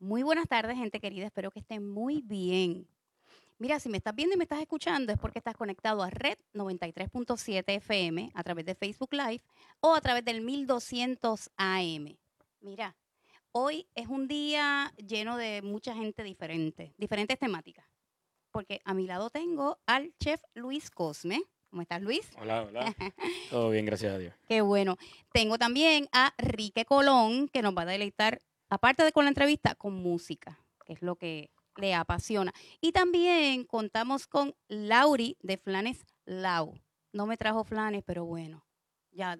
Muy buenas tardes, gente querida. Espero que estén muy bien. Mira, si me estás viendo y me estás escuchando es porque estás conectado a Red 93.7 FM a través de Facebook Live o a través del 1200 AM. Mira, hoy es un día lleno de mucha gente diferente, diferentes temáticas. Porque a mi lado tengo al chef Luis Cosme. ¿Cómo estás, Luis? Hola, hola. Todo bien, gracias a Dios. Qué bueno. Tengo también a Rique Colón, que nos va a deleitar, aparte de con la entrevista, con música, que es lo que le apasiona. Y también contamos con Lauri de Flanes Lau. No me trajo flanes, pero bueno, ya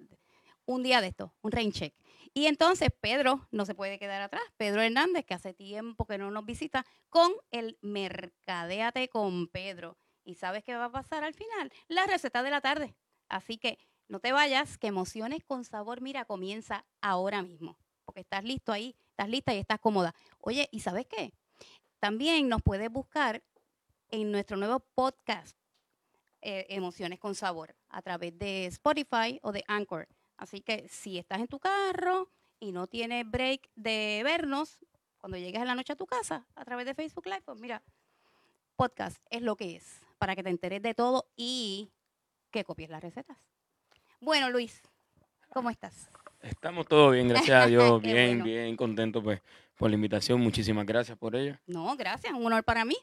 un día de esto, un rain check. Y entonces Pedro no se puede quedar atrás. Pedro Hernández, que hace tiempo que no nos visita, con el Mercadeate con Pedro. ¿Y sabes qué va a pasar al final? La receta de la tarde. Así que no te vayas, que Emociones con Sabor, mira, comienza ahora mismo. Porque estás listo ahí, estás lista y estás cómoda. Oye, ¿y sabes qué? También nos puedes buscar en nuestro nuevo podcast, eh, Emociones con Sabor, a través de Spotify o de Anchor. Así que si estás en tu carro y no tienes break de vernos, cuando llegues a la noche a tu casa, a través de Facebook Live, pues mira, podcast es lo que es para que te enteres de todo y que copies las recetas. Bueno, Luis, ¿cómo estás? Estamos todos bien, gracias a Dios, bien, bueno. bien contentos pues por la invitación. Muchísimas gracias por ello. No, gracias, un honor para mí.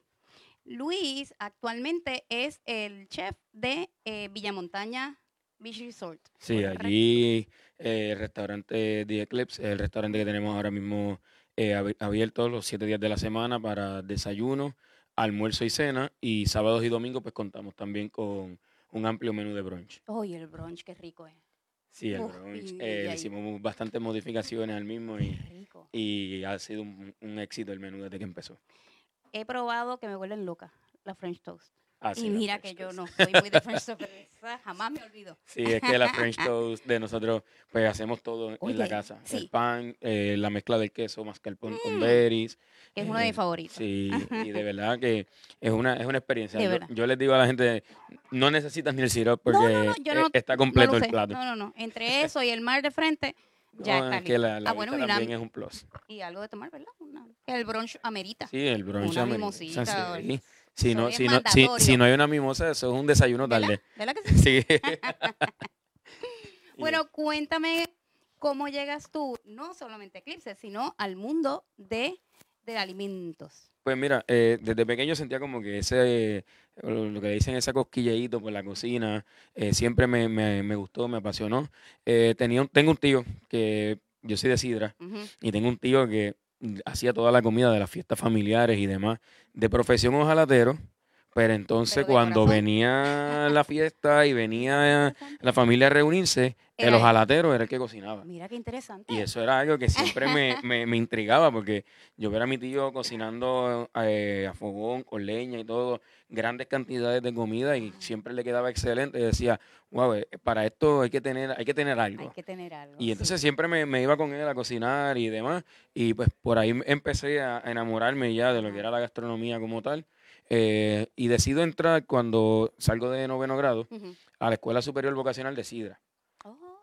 Luis actualmente es el chef de eh, Villamontaña Beach Resort. Sí, allí eh, el restaurante The Eclipse, el restaurante que tenemos ahora mismo eh, abi- abierto los siete días de la semana para desayuno, almuerzo y cena. Y sábados y domingos pues contamos también con un amplio menú de brunch. Oye, el brunch, qué rico es. Sí, el brunch. y- eh, y hicimos bastantes modificaciones al mismo y ha sido un, un éxito el menú desde que empezó. He probado que me vuelven loca la French Toast. Ah, sí, y mira que yo no soy muy de French Toast, pero esa jamás me olvido. Sí, es que la French toast de nosotros, pues hacemos todo en la casa. sí. El pan, eh, la mezcla del queso, mascarpone con Mm, berries. Que es uno de eh, mis favoritos. Sí, y de verdad que es una, es una experiencia. Yo, les digo a la gente, no necesitas ni el syrup porque no, no, no, yo no- está completo el plato. No, no, no. Entre eso y el mar de frente, ya No, está es que la, la Ah, bueno, una- también es un plus. Y algo de tomar, ¿verdad? Una- el brunch amerita. Sí, el brunch. Una amerita, mimosita, sí. Si no, si, no, si, si no hay una mimosa, eso es un desayuno tarde. ¿Verdad que sí? Sí. Bueno, cuéntame cómo llegas tú, no solamente a Eclipse, sino al mundo de, de alimentos. Pues mira, eh, desde pequeño sentía como que ese, eh, lo que dicen, ese cosquilleíto por la cocina, eh, siempre me, me- me gustó, me apasionó. Eh, tenía un- tengo un tío que yo soy de Sidra y tengo un tío que hacía toda la comida de las fiestas familiares y demás, de profesión ojalatero, pero entonces Pero cuando corazón. venía la fiesta y venía la familia a reunirse, el Era él. ojalatero era el que cocinaba. Mira qué interesante. Y eso era algo que siempre me, me, me intrigaba porque yo ver a mi tío cocinando eh, a fogón, con leña y todo, grandes cantidades de comida y siempre le quedaba excelente. Y decía, wow, eh, para esto hay que tener, hay que tener Hay algo. que tener algo. Y sí. entonces siempre me, me iba con él a cocinar y demás. Y pues por ahí empecé a enamorarme ya de lo que era la gastronomía como tal. Eh, y decido entrar cuando salgo de noveno grado a la Escuela Superior Vocacional de Sidra.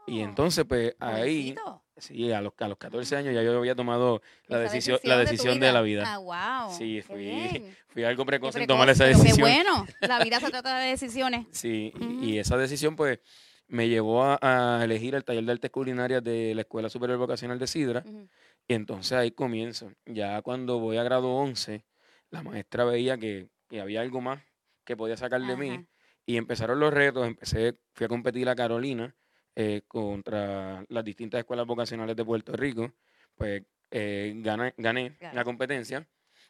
Y Oh, entonces pues ahí... Sí, a los, a los 14 años ya yo había tomado la decisión, la decisión de la vida. Ah, wow. Sí, fui, fui algo Qué precoz en precoz, tomar esa pero decisión. Qué bueno. La vida se trata de decisiones. Sí, y- esa decisión pues me llevó a, a elegir el taller de artes culinarias de la Escuela Superior Vocacional de Sidra. Y entonces ahí comienzo. Ya cuando voy a grado 11, la maestra veía que, que había algo más que podía sacar de mí. Y empezaron los retos, empecé, fui a competir a Carolina eh, contra las distintas escuelas vocacionales de Puerto Rico, pues eh, gané, gané la competencia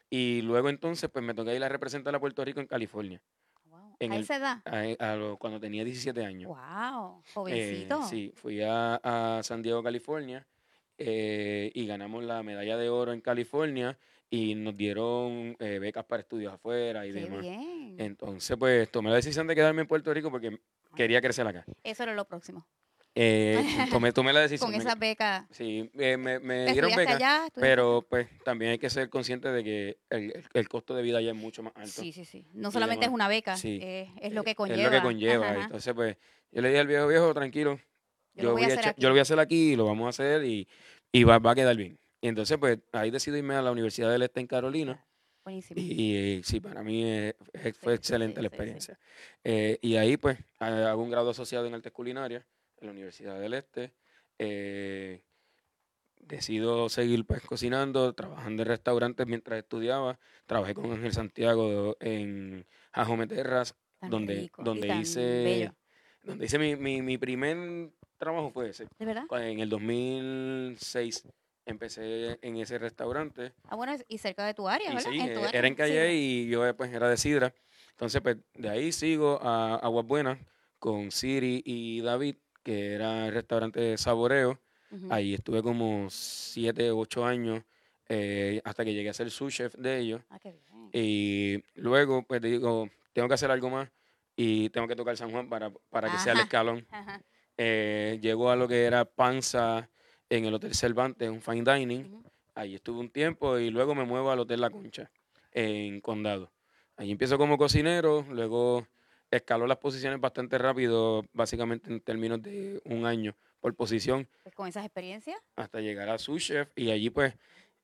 y luego entonces pues me toqué ir a representar a Puerto Rico en California, Wow. En a el- esa edad. a- a lo- cuando tenía 17 años. Wow. Eh, Jovencito. sí, fui a, a San Diego, California eh, y ganamos la medalla de oro en California y nos dieron eh, becas para estudios afuera y Qué demás. bien. Entonces, pues tomé la decisión de quedarme en Puerto Rico porque quería crecer acá. Eso era lo próximo. Eh, tomé, tomé la decisión. Con esas becas. sí, eh, me, me ¿Te dieron allá? ¿Estudiaste pero pues también hay que ser consciente de que el, el- costo de vida allá es mucho más alto. Sí, sí, sí. No solamente es una beca, Sí. es, es lo Eh, que conlleva. Es lo que conlleva. Ajá, ajá. Entonces, pues, yo le dije al viejo, viejo, tranquilo, Yo yo, lo voy a hacer yo lo voy a hacer aquí y lo vamos a hacer y, y va, va a quedar bien. Y entonces, pues, ahí decidí irme a la Universidad del Este en Carolina. Buenísimo. Y, sí, para mí eh, fue Sí, excelente sí, la sí. experiencia. Eh, y ahí, pues, ha- hago un grado asociado en artes culinarias en la Universidad del Este. Eh, decido seguir, pues, cocinando, trabajando en restaurantes mientras estudiaba. Trabajé con Ángel Santiago en Jajome Terras, Tan donde, rico donde hice, bello. donde hice mi, mi, mi primer trabajo fue ese. ¿De verdad? Cu- En el 2006 empecé en ese restaurante. Ah, bueno, y cerca de tu área, Y ¿verdad? sí, tu eh, área, era en Calle y yo eh, pues era de Sidra. Entonces, pues de ahí sigo a Aguas Buenas con Siri y David, que era el restaurante de Saboreo. Ahí estuve como siete, ocho años eh, hasta que llegué a ser su chef de ellos. Ah, qué bien. Y luego, pues digo, tengo que hacer algo más y tengo que tocar San Juan para, para que sea el escalón. Eh, llegó a lo que era Panza en el Hotel Cervantes, un fine dining. Ahí estuve un tiempo y luego me muevo al Hotel La Concha en Condado. Ahí empiezo como cocinero, luego escaló las posiciones bastante rápido, básicamente en términos de un año por posición, Pues con esas experiencias. hasta llegar a su chef y allí pues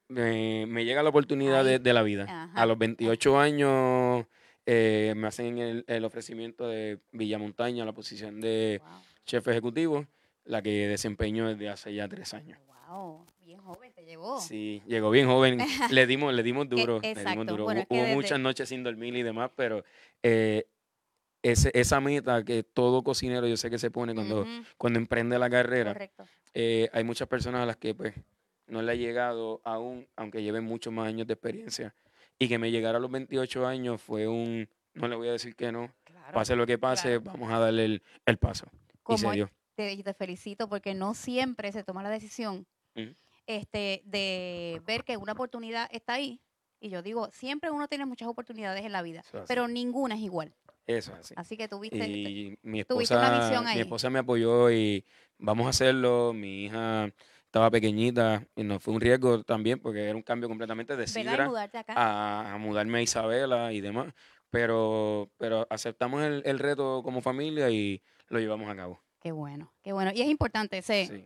me, me llega la oportunidad de, la vida. Ajá. A los 28 años eh, me hacen el, el ofrecimiento de Villamontaña, la posición de Wow. chef ejecutivo, la que desempeño desde hace ya tres años. Wow. Bien joven te llevó. Sí, llegó bien joven. Le dimos, le dimos duro. le dimos exacto, duro. bueno, Hubo, desde- muchas noches sin dormir y demás, pero eh, ese, esa meta que todo cocinero yo sé que se pone cuando, cuando emprende la carrera, Correcto. eh, hay muchas personas a las que pues no le ha llegado aún, aunque lleven muchos más años de experiencia. Y que me llegara a los 28 años fue un, no le voy a decir que no, Claro. pase lo que pase, claro. vamos a darle el, el paso. Y se dio. te, felicito porque no siempre se toma la decisión este, de ver que una oportunidad está ahí. Y yo digo, siempre uno tiene muchas oportunidades en la vida, pero ninguna es igual. Eso es así. Así que tuviste, Y mi tuviste una esposa, visión mi ahí. esposa me apoyó y vamos a hacerlo. Mi hija estaba pequeñita y no fue un riesgo también porque era un cambio completamente de sidra mudarte acá. a, a mudarme a Isabela y demás. Pero, pero aceptamos el, el reto como familia y lo llevamos a cabo. Qué bueno, qué bueno. Y es importante ese, Sí,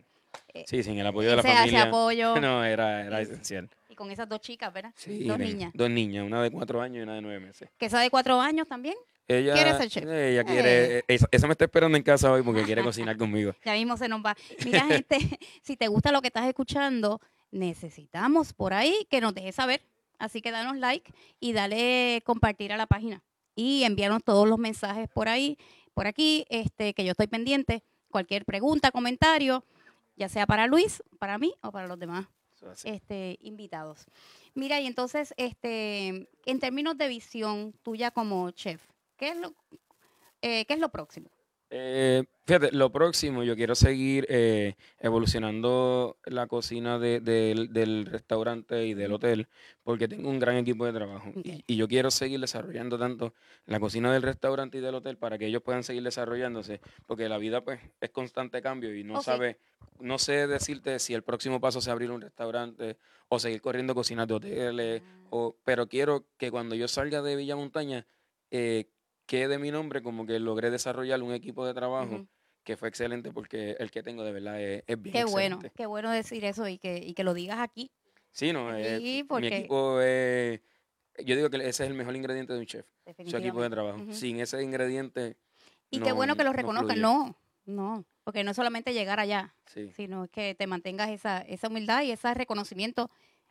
eh, sí sin el apoyo de la ese, ese familia. apoyo. No, era, era Ese- esencial. Y con esas dos chicas, ¿verdad? Sí, dos niñas. Dos niñas, una de cuatro años y una de nueve meses. Que esa de cuatro años también. Ella, ¿Quiere ser chef? Ella quiere, esa, esa me está esperando en casa hoy porque quiere cocinar conmigo. Ya mismo se nos va. Mira, gente, si te gusta lo que estás escuchando, necesitamos por ahí que nos dejes saber. Así que danos like y dale compartir a la página. Y envíanos todos los mensajes por ahí, por aquí, este, que yo estoy pendiente. Cualquier pregunta, comentario, ya sea para Luis, para mí o para los demás este, invitados. Mira, y entonces, este, en términos de visión tuya como chef, ¿qué es lo, eh, ¿qué es lo próximo? Eh, fíjate, lo próximo, yo quiero seguir eh, evolucionando la cocina de- del- del restaurante y del hotel, porque tengo un gran equipo de trabajo. Y, y yo quiero seguir desarrollando tanto la cocina del restaurante y del hotel para que ellos puedan seguir desarrollándose, porque la vida pues es constante cambio y no Ok. sabe, no sé decirte si el próximo paso es abrir un restaurante o seguir corriendo cocinas de hoteles, o, pero quiero que cuando yo salga de Villa Montaña, eh, quede mi nombre como que logré desarrollar un equipo de trabajo que fue excelente porque el que tengo de verdad es, es bien Qué bueno, qué bueno decir eso y que, y que lo digas aquí. Sí, no, eh, Sí, mi porque- equipo es, yo digo que ese es el mejor ingrediente de un chef, su equipo de trabajo. Sin ese ingrediente, Y qué no- bueno que lo no reconozcan. No, no, porque no es solamente llegar allá, sí, sino que te mantengas esa, esa humildad y ese reconocimiento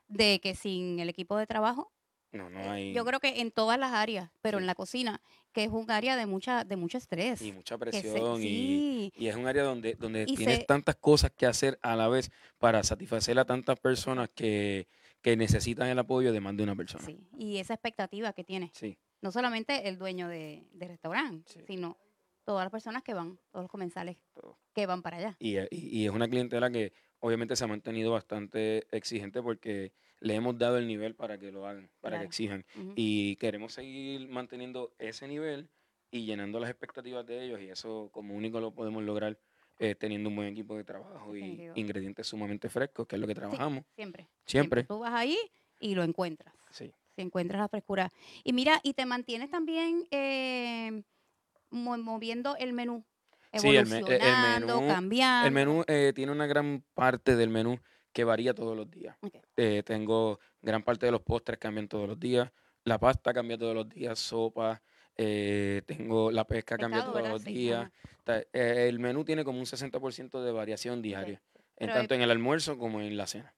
de que sin el equipo de trabajo, no, no eh, hay yo creo que en todas las áreas, pero Sí. en la cocina, que es un área de mucha, de mucho estrés. y mucha se- presión y, es un área donde, donde Y tienes se- tantas cosas que hacer a la vez para satisfacer a tantas personas que, que necesitan el apoyo de más de una persona. sí, y esa expectativa que tiene, Sí, no solamente el dueño de, de restaurante, Sí. sino todas las personas que van, todos los comensales todo. que van para allá. Y, y- y es una clientela que obviamente se ha mantenido bastante exigente porque le hemos dado el nivel para que lo hagan, para Claro. que exijan. Y queremos seguir manteniendo ese nivel y llenando las expectativas de ellos y eso como único lo podemos lograr eh, teniendo un buen equipo de trabajo y ingredientes sumamente frescos, que es lo que trabajamos Siempre. siempre. Tú vas ahí y lo encuentras. Sí. Si encuentras la frescura. Y mira, y te mantienes también eh, mo- moviendo el menú. Sí, el me- eh, el Evolucionando, menú- cambiando. El menú eh, tiene una gran parte del menú que varía todos los días. Eh, tengo gran parte de los postres cambian todos los días, la pasta cambia todos los días, sopa, eh, tengo la pesca cambia todos ¿verdad? los días. eh, el menú tiene como un 60% de variación diaria, en Pero hay- tanto en el almuerzo como en la cena.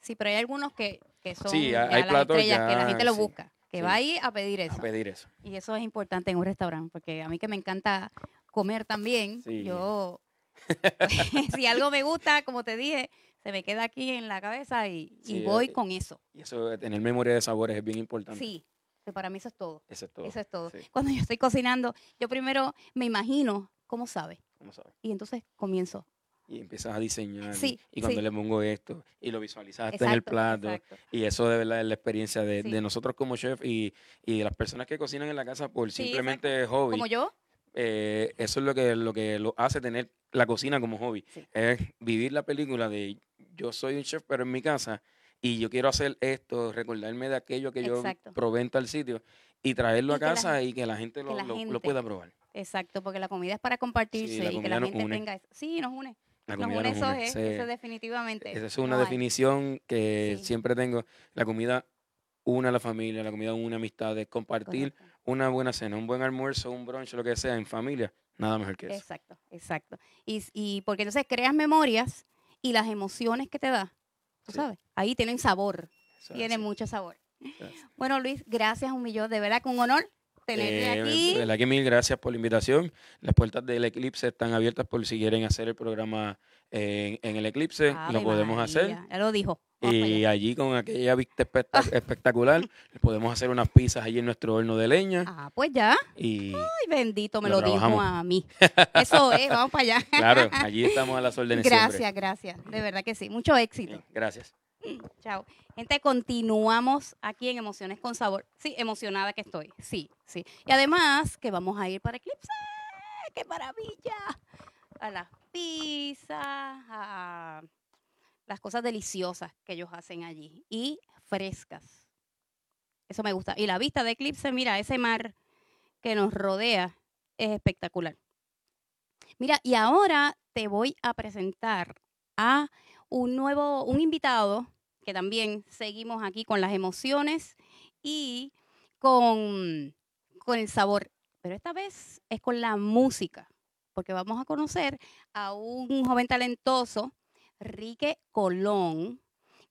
Sí, pero hay algunos que, que son Sí, ya hay- hay las platos estrellas que la gente lo sí, busca, que va ahí a pedir eso. A pedir eso. Y eso es importante en un restaurante, porque a mí que me encanta comer también, yo, si algo me gusta, como te dije, se me queda aquí en la cabeza y, y voy eh, con eso. Y eso tener memoria de sabores es bien importante. Sí, que para mí eso es todo. Eso es todo. Eso es todo. Sí, Cuando yo estoy cocinando, yo primero me imagino cómo sabe ¿cómo sabes? y entonces comienzo. Y empiezas a diseñar. Sí, y, cuando sí. le pongo esto, y lo visualizaste en el Exacto, plato. exacto. Y eso de verdad es la experiencia de, de nosotros como chef y, y de las personas que cocinan en la casa por simplemente hobby. Como yo, eh, eso es lo que, lo que lo hace tener la cocina como hobby. Es vivir la película de yo soy un chef, pero en mi casa, y yo quiero hacer esto, recordarme de aquello que Exacto. yo probé en tal sitio, y traerlo Y a la casa y que la gente lo, la lo- lo gente- pueda probar. exacto, porque la comida es para compartirse y que la gente une. tenga eso. Sí, nos une. La Nos une nos eso une. es, eso definitivamente. Esa es una No hay. definición que Sí. siempre tengo. La comida une a la familia, la comida une amistades, compartir Correcto. una buena cena, un buen almuerzo, un brunch, lo que sea, en familia, nada mejor que eso. Exacto, exacto. Y, y porque entonces creas memorias y las emociones que te da, tú Sí. sabes, ahí tienen sabor, Eso es tienen mucho sabor. Gracias. Bueno, Luis, gracias un millón, de verdad que un honor tenerte Eh, aquí. De verdad que mil gracias por la invitación. Las puertas del Eclipse están abiertas por si quieren hacer el programa en, en el Eclipse, Ave lo podemos hacer. Ya lo dijo. Vamos Y allí con aquella vista espectac- espectacular, podemos hacer unas pizzas allí en nuestro horno de leña. Ah, pues ya. Y Ay, bendito, me Lo lo, dijo a mí. Eso es, vamos para allá. claro, allí estamos a las órdenes Gracias, siempre. gracias. De verdad que sí. Mucho éxito. Gracias. Chao. Gente, continuamos aquí en Emociones con Sabor. Sí, emocionada que estoy. Sí, sí. Y además que vamos a ir para Eclipse. ¡Qué maravilla! A las pizzas, a las cosas deliciosas que ellos hacen allí. Y frescas. Eso me gusta. Y la vista de Eclipse, mira, ese mar que nos rodea es espectacular. Mira, y ahora te voy a presentar a un nuevo, un invitado que también seguimos aquí con las emociones y con, con el sabor. Pero esta vez es con la música, porque vamos a conocer a un joven talentoso, Rique Colón,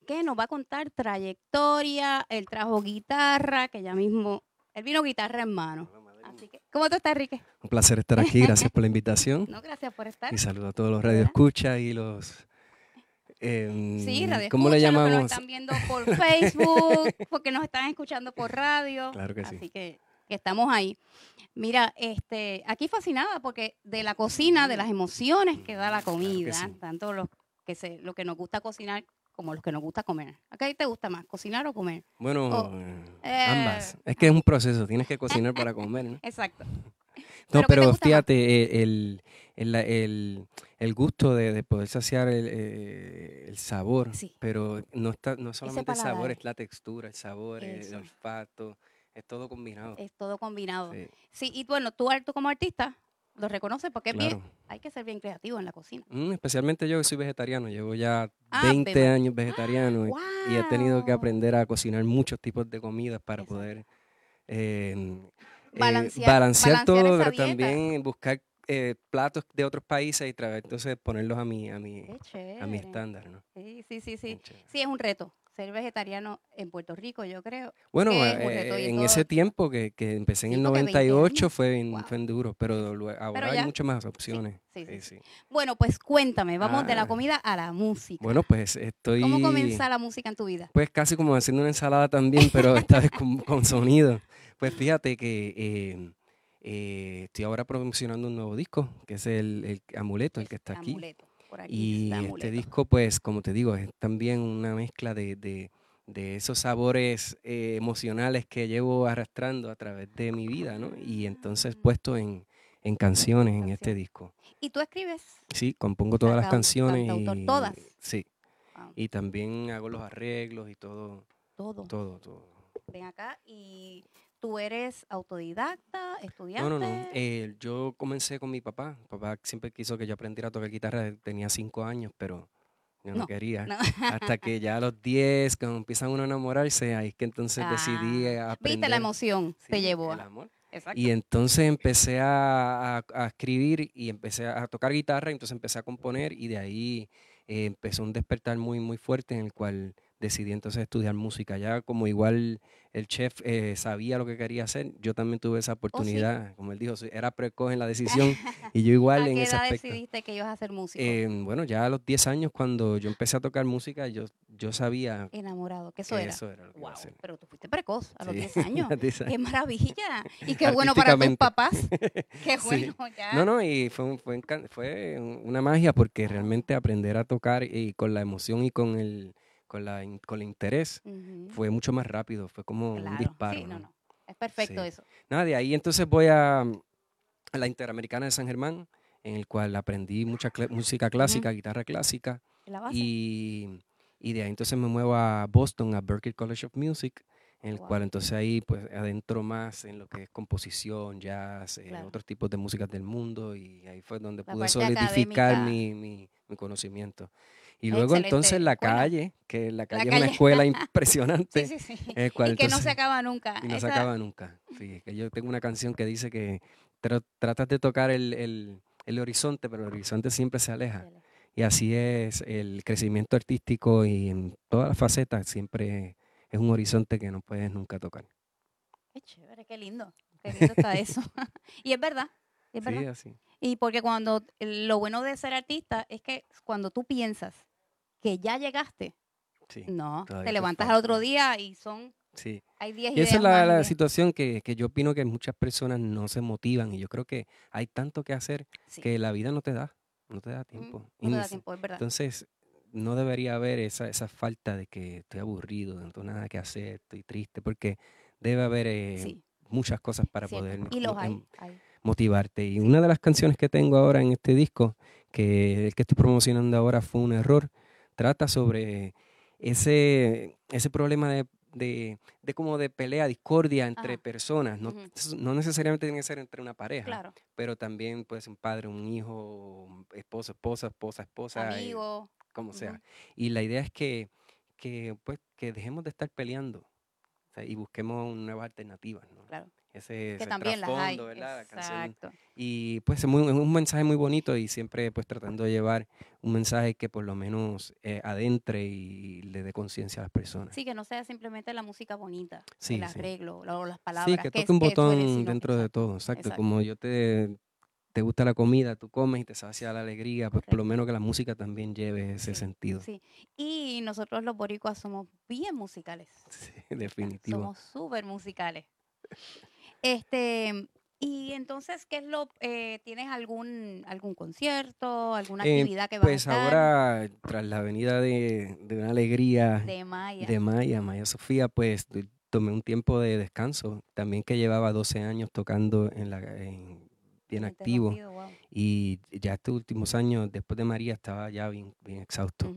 que nos va a contar trayectoria, él trajo guitarra, que ya mismo, él vino guitarra en mano. Así que, ¿cómo tú estás, Rique? Un placer estar aquí, gracias por la invitación. No, gracias por estar. Y saludo a todos los radioescuchas y los... em, Sí, radio ¿Cómo le llamamos? nos están viendo por Facebook, porque nos están escuchando por radio. Claro que sí. Así que, que estamos ahí. Mira, este, aquí fascinada porque de la cocina, de las emociones que da la comida, sí. tanto los que se, lo que nos gusta cocinar como los que nos gusta comer. ¿A qué te gusta más, cocinar o comer? Bueno, eh, ambas. eh. Es que es un proceso, tienes que cocinar para comer, ¿no? Exacto. No, ¿Pero fíjate, eh, el, el, el- el gusto de, de poder saciar el, eh, el sabor, Sí. pero no, está, no solamente el sabor, es la textura, el sabor, el olfato, es todo combinado. Es todo combinado. Sí, Sí, y bueno, tú, tú como artista lo reconoces porque es bien, claro. hay que ser bien creativo en la cocina. Mm, especialmente yo que soy vegetariano, llevo ya Ave 20 María. años vegetariano y, y he tenido que aprender a cocinar muchos tipos de comidas para poder eh, eh, Balancear- todo, pero dieta. también buscar eh, platos de otros países y traer, entonces ponerlos a mi, a mi, a mi estándar. ¿no? Sí, sí, sí, sí. Sí, es un reto ser vegetariano en Puerto Rico, yo creo. Bueno, eh, en todo. ese tiempo que, que empecé en el porque 20 98 años. fue Wow. fue duro, pero ahora hay ya- muchas más opciones. sí, sí, Sí, sí. Bueno, pues cuéntame, vamos de la Ah. comida a la música. Bueno, pues estoy... ¿Cómo comienza la música en tu vida? Pues casi como haciendo una ensalada también, pero esta vez con, con sonido. Pues fíjate que eh, eh, estoy ahora promocionando un nuevo disco, que es el, el Amuleto, el que está aquí. Amuleto. Por aquí Y está este amuleto. disco, pues, como te digo, es también una mezcla de, de- de esos sabores eh, emocionales que llevo arrastrando a través de mi vida, ¿no? Y entonces Ah. puesto en, en canciones en este disco. ¿Y tú escribes? Sí, compongo todas las canciones y todas. sí, Wow, y también hago los arreglos y todo, todo. todo, todo. Ven acá y tú eres autodidacta, estudiante. No, no, no. eh, yo comencé con mi papá. Mi papá siempre quiso que yo aprendiera a tocar guitarra. Tenía cinco años, pero Yo no, No, quería. no. Hasta que ya a los 10, cuando empiezan uno a enamorarse, ahí es que entonces decidí Ah, aprender. Viste, la emoción te Sí, llevó. el amor. Exacto. Y entonces empecé a, a- a escribir y empecé a tocar guitarra, entonces empecé a componer y de ahí eh, empezó un despertar muy, muy fuerte en el cual decidí entonces estudiar música. Ya como igual el chef eh, sabía lo que quería hacer, yo también tuve esa oportunidad, como él dijo, era precoz en la decisión y yo igual ¿A en qué ese edad aspecto. decidiste que ibas a ser músico? Eh, bueno, ya a los 10 años cuando yo empecé a tocar música, yo, yo sabía Enamorado, que eso que era. eso era lo que iba Wow, hacer. pero tú fuiste precoz a los Sí, 10 años. a los 10 ¡Qué maravilla! Y qué bueno para tus papás. ¡Qué Sí. bueno! Ya. No, no, y fue, un- fue, fue un- una magia porque realmente aprender a tocar y con la emoción y con el, con la, con el interés fue mucho más rápido, fue como claro. un disparo. Sí, no, ¿no? no. Es perfecto Sí. eso. Nada, de ahí entonces voy a, a la Interamericana de San Germán, en el cual aprendí mucha música clásica, guitarra clásica, Es la base. y, y de ahí entonces me muevo a Boston, a Berklee College of Music, en el Wow. cual entonces ahí pues adentro más en lo que es composición, jazz, eh, Claro. otros tipos de músicas del mundo y ahí fue donde La pude solidificar mi- mi conocimiento. Y luego entonces la calle, que la calle es calle. una escuela impresionante, Sí, sí, sí. el cual Y que no se acaba nunca. y no se acaba nunca. Sí, que yo tengo una canción que dice que tra- tratas de tocar el, el- el horizonte, pero el horizonte siempre se aleja. Y así es el crecimiento artístico y en todas las facetas siempre es un horizonte que no puedes nunca tocar. Qué chévere, qué lindo. Qué lindo está eso. y es verdad. Es Sí, verdad. así. Y porque cuando lo bueno de ser artista es que cuando tú piensas que ya llegaste, Sí, no, te levantas al otro día y son, sí. hay 10 Y esa es la, situación que, que yo opino que muchas personas no se motivan y yo creo que hay tanto que hacer sí, que la vida no te da, no te da mm, tiempo. No te da tiempo, es verdad. Entonces, no debería haber esa, esa falta de que estoy aburrido, no tengo nada que hacer, estoy triste, porque debe haber eh, sí, muchas cosas para poder Y los mo- hay. em, hay. motivarte. Y una de las canciones que tengo ahora en este disco, que el que estoy promocionando ahora fue un error, trata sobre ese, ese problema de, de, de como de pelea, discordia entre Ajá. personas. No, no necesariamente tiene que ser entre una pareja, Claro, pero también puede ser un padre, un hijo, esposo, esposa, esposa, esposa. eh, amigo. como sea. Y la idea es que, que, pues, que dejemos de estar peleando o sea, y busquemos nuevas alternativas. ¿no? Claro. Ese, Que ese también las hay. trasfondo, ¿verdad? La canción. Exacto. Y pues es, muy- es un mensaje muy bonito y siempre pues tratando de llevar un mensaje que por lo menos eh, adentre y le dé conciencia a las personas. Sí, que no sea simplemente la música bonita, Sí, el sí. arreglo, la- o las palabras. Sí, que es- toque un botón dentro de todo, exacto. exacto. Como yo te, te gusta la comida, tú comes y te sacia la alegría, pues por lo menos que la música también lleve ese Sí, sentido. Sí. Y nosotros los boricuas somos bien musicales. Sí, definitivo. Somos súper musicales. Este, y entonces, ¿qué es lo, eh, tienes algún, algún concierto, alguna Eh, actividad que vas Pues a estar ahora, tras la venida de, de una alegría de Maya? de Maya, Maya Sofía, pues tomé un tiempo de descanso. También que llevaba 12 años tocando en la, en- bien activo. Wow. Y ya estos últimos años, después de María, estaba ya bien, bien exhausto.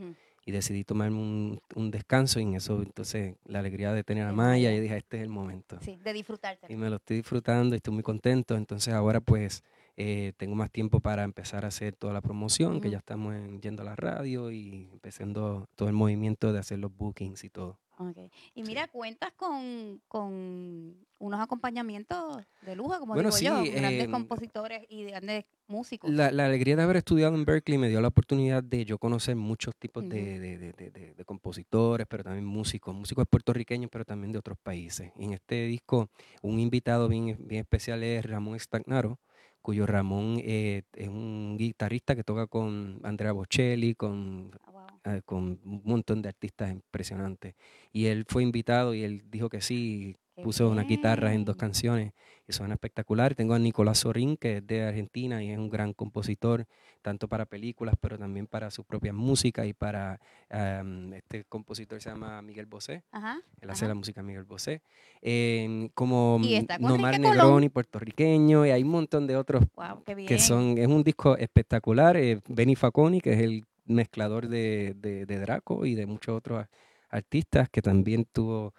Y decidí tomarme un, un descanso y en eso, entonces, la alegría de tener a Maya, yo dije, este es el momento. Sí, de disfrutarte. Y me lo estoy disfrutando y estoy muy contento. Entonces ahora pues eh, tengo más tiempo para empezar a hacer toda la promoción, que ya estamos en- yendo a la radio y empezando todo el movimiento de hacer los bookings y todo. Ok. Y Sí. mira, cuentas con, con unos acompañamientos de lujo, como Bueno, digo yo, grandes em, compositores y grandes músicos. La, la alegría de haber estudiado en Berkeley me dio la oportunidad de yo conocer muchos tipos de, de- de- de- de- de compositores, pero también músicos, músicos puertorriqueños, pero también de otros países. Y en este disco, un invitado bien, bien especial es Ramón Stagnaro, cuyo Ramón eh, es un guitarrista que toca con Andrea Bocelli, con Ah, wow. eh, con un montón de artistas impresionantes. Y él fue invitado y él dijo que sí, puso unas guitarras en dos canciones y son espectaculares. Tengo a Nicolás Sorín, que es de Argentina y es un gran compositor, tanto para películas, pero también para su propia música y para am, este compositor se llama Miguel Bosé. Ajá. Él hace Ajá. la música Miguel Bosé. Em, como Nomar. Negroni, puertorriqueño, y hay un montón de otros Wow, que son, es un disco espectacular. eh, Benny Faconi, que es el mezclador de, de, de Draco y de muchos otros artistas que también tuvo,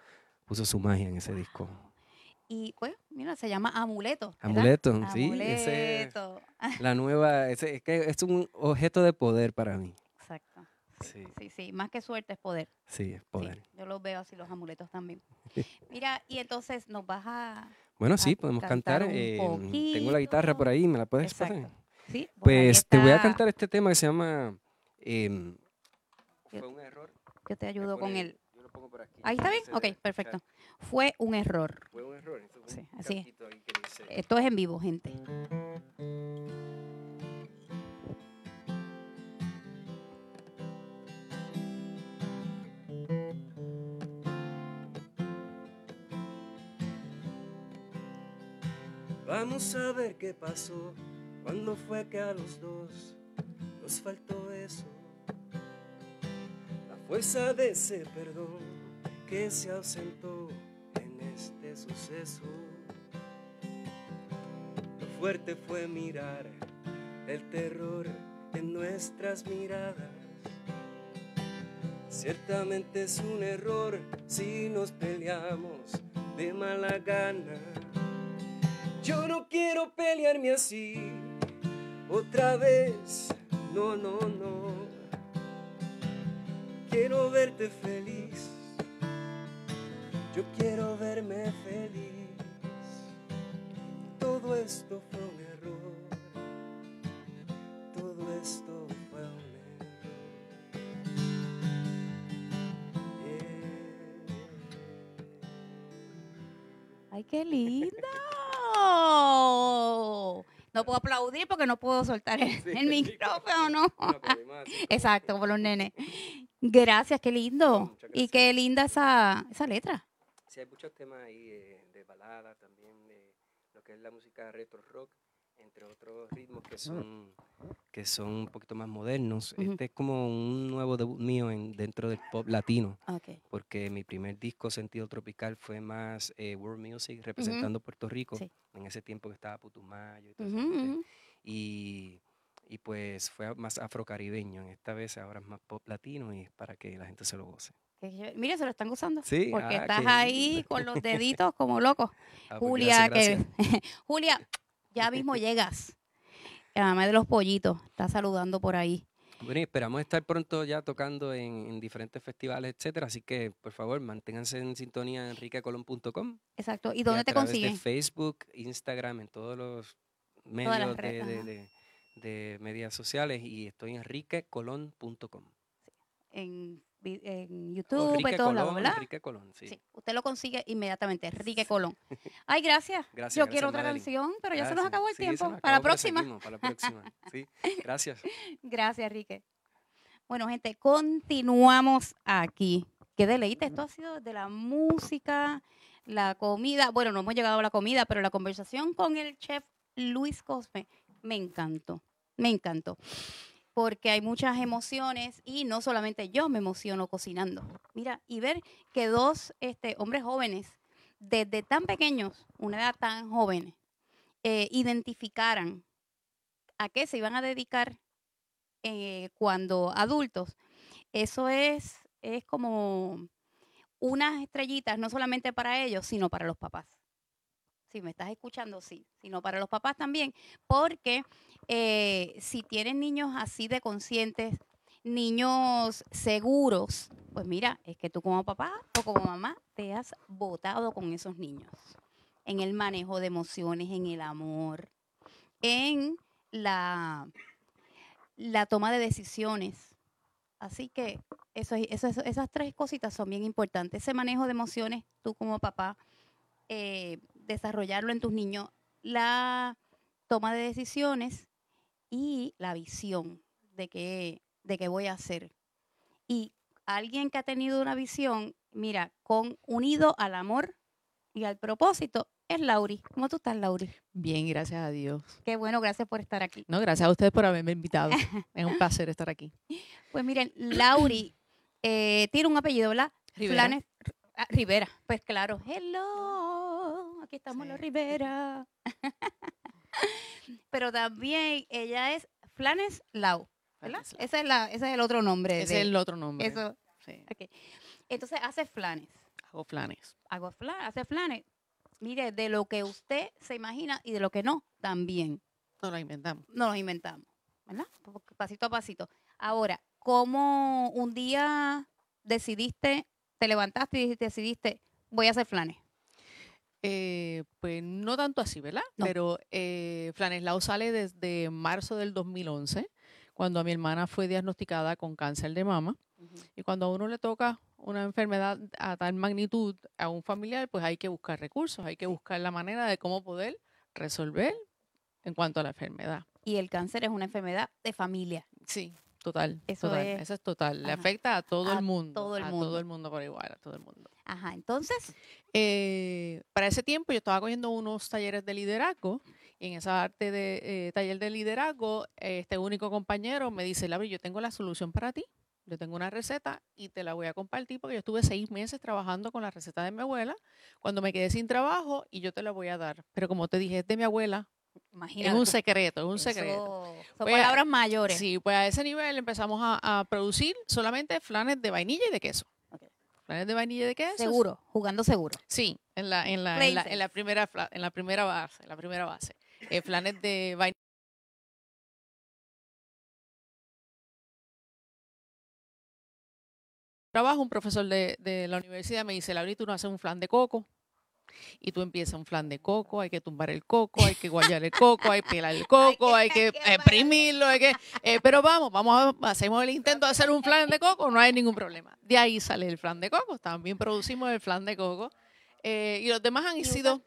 puso su magia en ese disco. Y pues, mira, se llama Amuleto. ¿verdad? Amuleto, sí, ese Amuleto. la nueva, ese, es que es un objeto de poder para mí. Exacto. Sí, Sí, sí, más que suerte es poder. sí, es Sí, poder. yo los veo así, los amuletos también. Mira, y entonces nos vas a... Bueno, sí, podemos cantar cantar. un eh, tengo la guitarra por ahí, ¿me la puedes Exacto. pasar? Sí, Pues te voy a cantar este tema que se llama em, Yo- Fue un error. Yo te ayudo con él. Yo lo pongo por aquí. Ahí está bien. Ok, perfecto. Fue un error. Fue un error. Esto Sí, un así es. cantito ahí que dice, Esto es en vivo, gente. Vamos a ver qué pasó cuando fue que a los dos nos faltó eso. Fuerza de ese perdón que se ausentó en este suceso. Lo fuerte fue mirar el terror en nuestras miradas. Ciertamente es un error si nos peleamos de mala gana. Yo no quiero pelearme así otra vez. No, no, no. Quiero verte feliz. Yo quiero verme feliz. Todo esto fue un error. Todo esto fue un error. Yeah. ¡Ay, qué lindo! No puedo aplaudir porque no puedo soltar el, Sí, el sí, micrófono. No. Exacto, como los nenes. Gracias, qué lindo. Muchas Y gracias. qué linda esa, esa letra. Sí, hay muchos temas ahí eh, de balada también, de lo que es la música retro rock, entre otros ritmos que son, que son un poquito más modernos. Ujú. Este es como un nuevo debut mío en, dentro del pop latino, Ok. porque mi primer disco, Sentido Tropical, fue más eh, world music, representando Puerto Rico, Sí. en ese tiempo que estaba Putumayo y Ujú, esa gente. ujú. Y, y pues fue más afrocaribeño. En esta vez ahora es más pop latino y es para que la gente se lo goce. Mira, se lo están gozando. Sí, Porque ah, estás ahí con los deditos como loco. Ah, pues Julia, que. Julia, ya mismo llegas. La mamá de los pollitos está saludando por ahí. Bueno, y esperamos estar pronto ya tocando en, en diferentes festivales, etcétera. Así que, por favor, manténganse en sintonía en enriquecolon.com. Exacto. ¿Y y dónde a te consiguen? De Facebook, Instagram, en todos los medios de, de, de- de medias sociales. Y estoy en enriquecolon.com. En, en YouTube, Enrique en todos lados, Colón, ¿verdad? Enrique Colón, sí. Sí, usted lo consigue inmediatamente, Enrique Colón. Ay, gracias. Gracias, Yo quiero otra Madeline. canción, pero ya se nos acabó el Sí, tiempo. Para la próxima. para la próxima. Sí, gracias. Gracias, Enrique. Bueno, gente, continuamos aquí. Qué deleite. Esto ha sido de la música, la comida. Bueno, no hemos llegado a la comida, pero la conversación con el chef Luis Cosme me encantó. Me encantó. Porque hay muchas emociones y no solamente yo me emociono cocinando. Mira, y ver que dos este, hombres jóvenes, desde tan pequeños, una edad tan joven, eh, identificaran a qué se iban a dedicar eh, cuando adultos, eso es, es como unas estrellitas, no solamente para ellos, sino para los papás. Si me estás escuchando, sí, sino para los papás también, porque eh, si tienen niños así de conscientes, niños seguros, pues mira, es que tú como papá o como mamá te has votado con esos niños en el manejo de emociones, en el amor, en la, la toma de decisiones. Así que eso, eso- esas tres cositas son bien importantes. Ese manejo de emociones, tú como papá, eh, desarrollarlo en tus niños, la toma de decisiones y la visión de qué, de qué voy a hacer. Y alguien que ha tenido una visión, mira, con unido al amor y al propósito, es Lauri. ¿Cómo tú estás, Lauri? Bien, gracias a Dios. Qué bueno, gracias por estar aquí. No, gracias a ustedes por haberme invitado. es un placer estar aquí. Pues miren, Lauri eh, tiene un apellido, ¿verdad? Rivera. Flanes- ah, Rivera. Pues claro. Hello. Aquí estamos los Sí. Rivera. Pero también ella es Flanes Lau, ¿verdad? Flanes Lau. Ese es, la, ese es el otro nombre. Ese de- es el otro nombre. Eso. Sí. Entonces hace flanes. hago flanes. Hago flan, hace flanes. Mire, de lo que usted se imagina y de lo que no, también. No lo inventamos. No los inventamos, ¿verdad? Pasito a pasito. Ahora, ¿cómo un día decidiste, te levantaste y decidiste, voy a hacer flanes? Eh, pues no tanto así, ¿verdad? No. Pero eh, Flanislao sale desde marzo del 2011, cuando a mi hermana fue diagnosticada con cáncer de mama. Y cuando a uno le toca una enfermedad a tal magnitud a un familiar, pues hay que buscar recursos, hay que buscar la manera de cómo poder resolver en cuanto a la enfermedad. Y el cáncer es una enfermedad de familia. Sí, total. Eso total, es- Eso es total. Le afecta a todo A el mundo. todo el a mundo. todo el mundo por igual, a todo el mundo. Ajá, entonces, Eh, para ese tiempo yo estaba cogiendo unos talleres de liderazgo y en esa arte de eh, taller de liderazgo, este único compañero me dice, Laura, yo tengo la solución para ti. Yo tengo una receta y te la voy a compartir porque yo estuve seis meses trabajando con la receta de mi abuela cuando me quedé sin trabajo y yo te la voy a dar. Pero como te dije, es de mi abuela. imagínate. Es un secreto, es un eso- secreto. Son Pues, palabras mayores. Sí, pues a ese nivel empezamos a, a producir solamente flanes de vainilla y de queso. Ok. Flanes de vainilla de queso. Seguro, jugando seguro. Sí, en la, en la, en la, en la primera, en la primera base, en la primera base. Eh, flanes de vainilla. Trabajo, un profesor de, de la universidad me dice, Laura, ¿y tú no haces un flan de coco? Y tú empiezas un flan de coco, hay que tumbar el coco, hay que guayar el coco, hay que pelar el coco, hay que exprimirlo, hay que... eh, pero vamos, vamos a, hacemos el intento de hacer un flan de coco, no hay ningún problema. De ahí sale el flan de coco, también producimos el flan de coco. eh, y los demás han sido...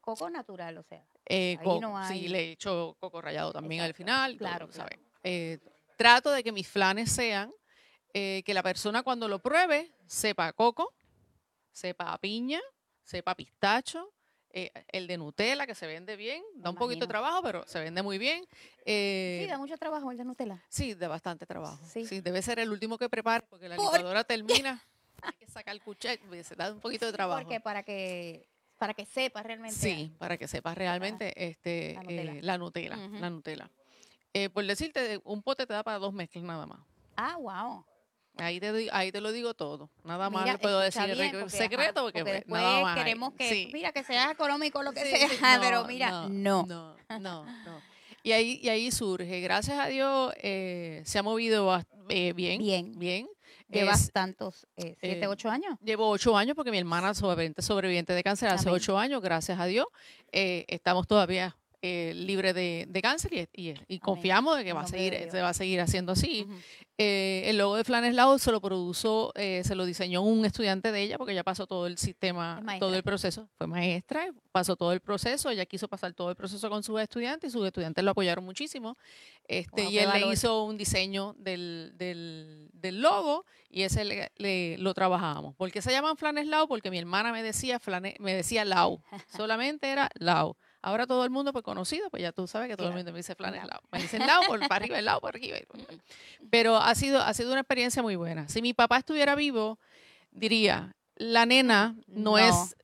Coco natural, o sea. Eh, coco, no hay- Sí, le he hecho coco rallado también al Exacto, final. claro, todo, claro. ¿sabes? Eh, trato de que mis flanes sean eh, que la persona cuando lo pruebe sepa coco, sepa piña, sepa pistacho, eh, el de Nutella que se vende bien, da un poquito de trabajo, pero se vende muy bien. Eh, sí, da mucho trabajo el de Nutella. Sí, de bastante trabajo. Sí. Sí. debe ser el último que prepare porque la ¿Por licuadora termina. Hay que sacar el cuchillo, se da un poquito de trabajo. Porque para que para que sepa realmente. Sí, para que sepas realmente este, La Nutella. eh, la Nutella. Ujú. la Nutella. Eh, por decirte, un pote te da para dos mezclas nada más. Ah, wow. Ahí te, ahí te lo digo todo. Nada más le puedo decir bien, re- porque, secreto porque, después nada más. ahí. queremos que, Sí. mira, que sea económico lo que Sí, sea, sí, pero mira, no. No, no, no. Y ahí, y ahí surge. Gracias a Dios eh, se ha movido eh, bien. Bien. Bien. Llevas Es- tantos, eh, siete, eh, ocho años. Llevo ocho años porque mi hermana sobreviviente, sobreviviente de cáncer hace ocho años, gracias a Dios. Eh, estamos todavía eh, libres de, de cáncer y, y- y confiamos de que va a seguir, se va a seguir haciendo así. Eh, el logo de Flanes Lao se lo produjo, eh, se lo diseñó un estudiante de ella porque ella pasó todo el sistema, todo el proceso. Fue maestra, pasó todo el proceso, ella quiso pasar todo el proceso con sus estudiantes y sus estudiantes lo apoyaron muchísimo. Este, Wow, y él le hizo un diseño del, del, del logo y ese le, le- lo trabajábamos. ¿Por qué se llaman Flanes Lao? Porque mi hermana me decía, flane- me decía Lao. Solamente era Lao. Ahora todo el mundo pues conocido, pues ya tú sabes que todo el mundo me dice Flanes claro. Lao. Me dicen Lao por para arriba, el Lao por arriba. Pero ha sido, ha sido una experiencia muy buena. Si mi papá estuviera vivo, diría, la nena no, No. es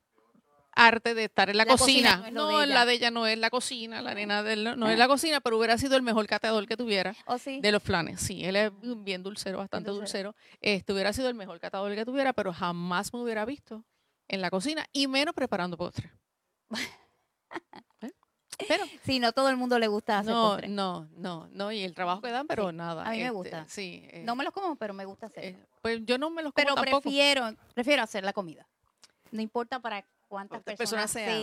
arte de estar en la, La cocina cocina. no la de ella no es la cocina, la nena de él no- no es la cocina, pero hubiera sido el mejor catador que tuviera ¿O sí? de los flanes. Sí, él es bien dulcero, bastante dulcero. dulcero. Este hubiera sido el mejor catador que tuviera, pero jamás me hubiera visto en la cocina y menos preparando postres. Pero Sí, no todo el mundo le gusta hacer no, no, no, no, y el trabajo que dan, pero Sí, nada. a mí me este, gusta. Sí. eh, No me los como, pero me gusta hacer. eh, pues yo no me los como pero tampoco. prefiero, prefiero hacer la comida. No importa para cuántas Cuántas personas, personas sean.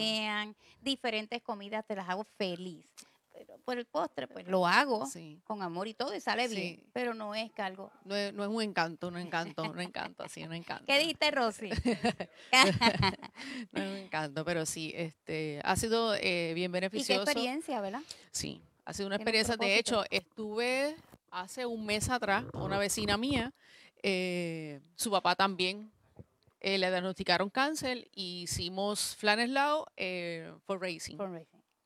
sean. diferentes comidas te las hago feliz. Pero por el postre, pues lo hago Sí. con amor y todo y sale bien. Pero no es que algo. No es, no es un encanto, un encanto, un encanto, sí, un encanto. ¿Qué dijiste, Rosy? No es un encanto, pero sí, este, ha sido eh, bien y qué beneficioso. experiencia, ¿verdad? Sí, ha sido una experiencia. De hecho, estuve hace un mes atrás, una vecina mía, eh, su papá también eh, le diagnosticaron cáncer y hicimos Flanes Lao eh, for Racing.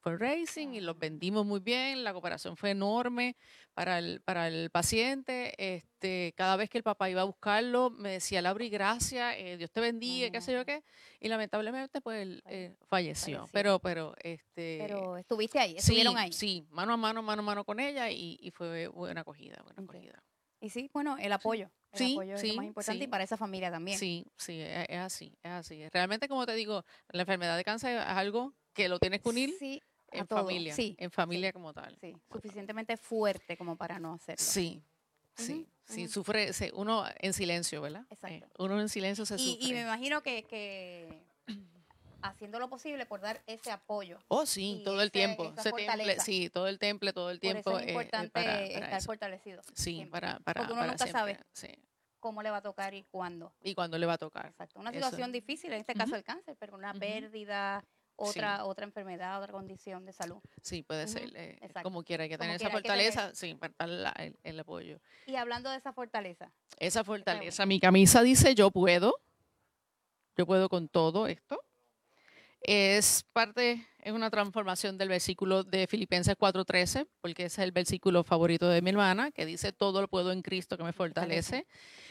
For Racing y los vendimos muy bien, la cooperación fue enorme para el, para el paciente. Este, cada vez que el papá iba a buscarlo, me decía, Laura, gracias, eh, Dios te bendiga, qué sé yo qué. Y lamentablemente, pues, eh, falleció. Falleció. Pero, pero, este... Pero estuviste ahí, Sí, estuvieron ahí. sí, mano a mano, mano a mano con ella y, y fue buena acogida, buena Ok. acogida. Y sí, bueno, el apoyo. El Sí, apoyo es sí, lo más importante sí. y para esa familia también. Sí, sí, es, es así, es así. Realmente, como te digo, la enfermedad de cáncer es algo que lo tienes que unir Sí, en todo. familia, Sí, en familia como tal. sí, suficientemente fuerte como para no hacerlo. Sí, Sí, sí, sufre, se- uno en silencio, ¿verdad? Exacto. Eh, uno en silencio se Y, sufre. y me imagino que, que haciendo lo posible por dar ese apoyo. Oh, sí, todo el ese- tiempo. ese temple, sí, todo el temple, todo el Por tiempo. eso es eh, eh, importante para- para estar eso. fortalecido. Sí, siempre. para, para, Porque uno para nunca sabe. siempre, sí. Cómo le va a tocar y cuándo. Y cuándo le va a tocar. Exacto. Una Eso. situación difícil, en este caso el cáncer, pero una pérdida, otra, otra enfermedad, otra condición de salud. Sí, puede Ujú, ser. eh, exacto. como quiera, hay que Como tener esa que tener- fortaleza, sí, para la- el, el apoyo. Y hablando de esa fortaleza, Esa fortaleza. Mi camisa dice yo puedo. Yo puedo con todo esto. Es parte, es una transformación del versículo de Filipenses 4:13, porque ese es el versículo favorito de mi hermana, que dice todo lo puedo en Cristo que me fortalece.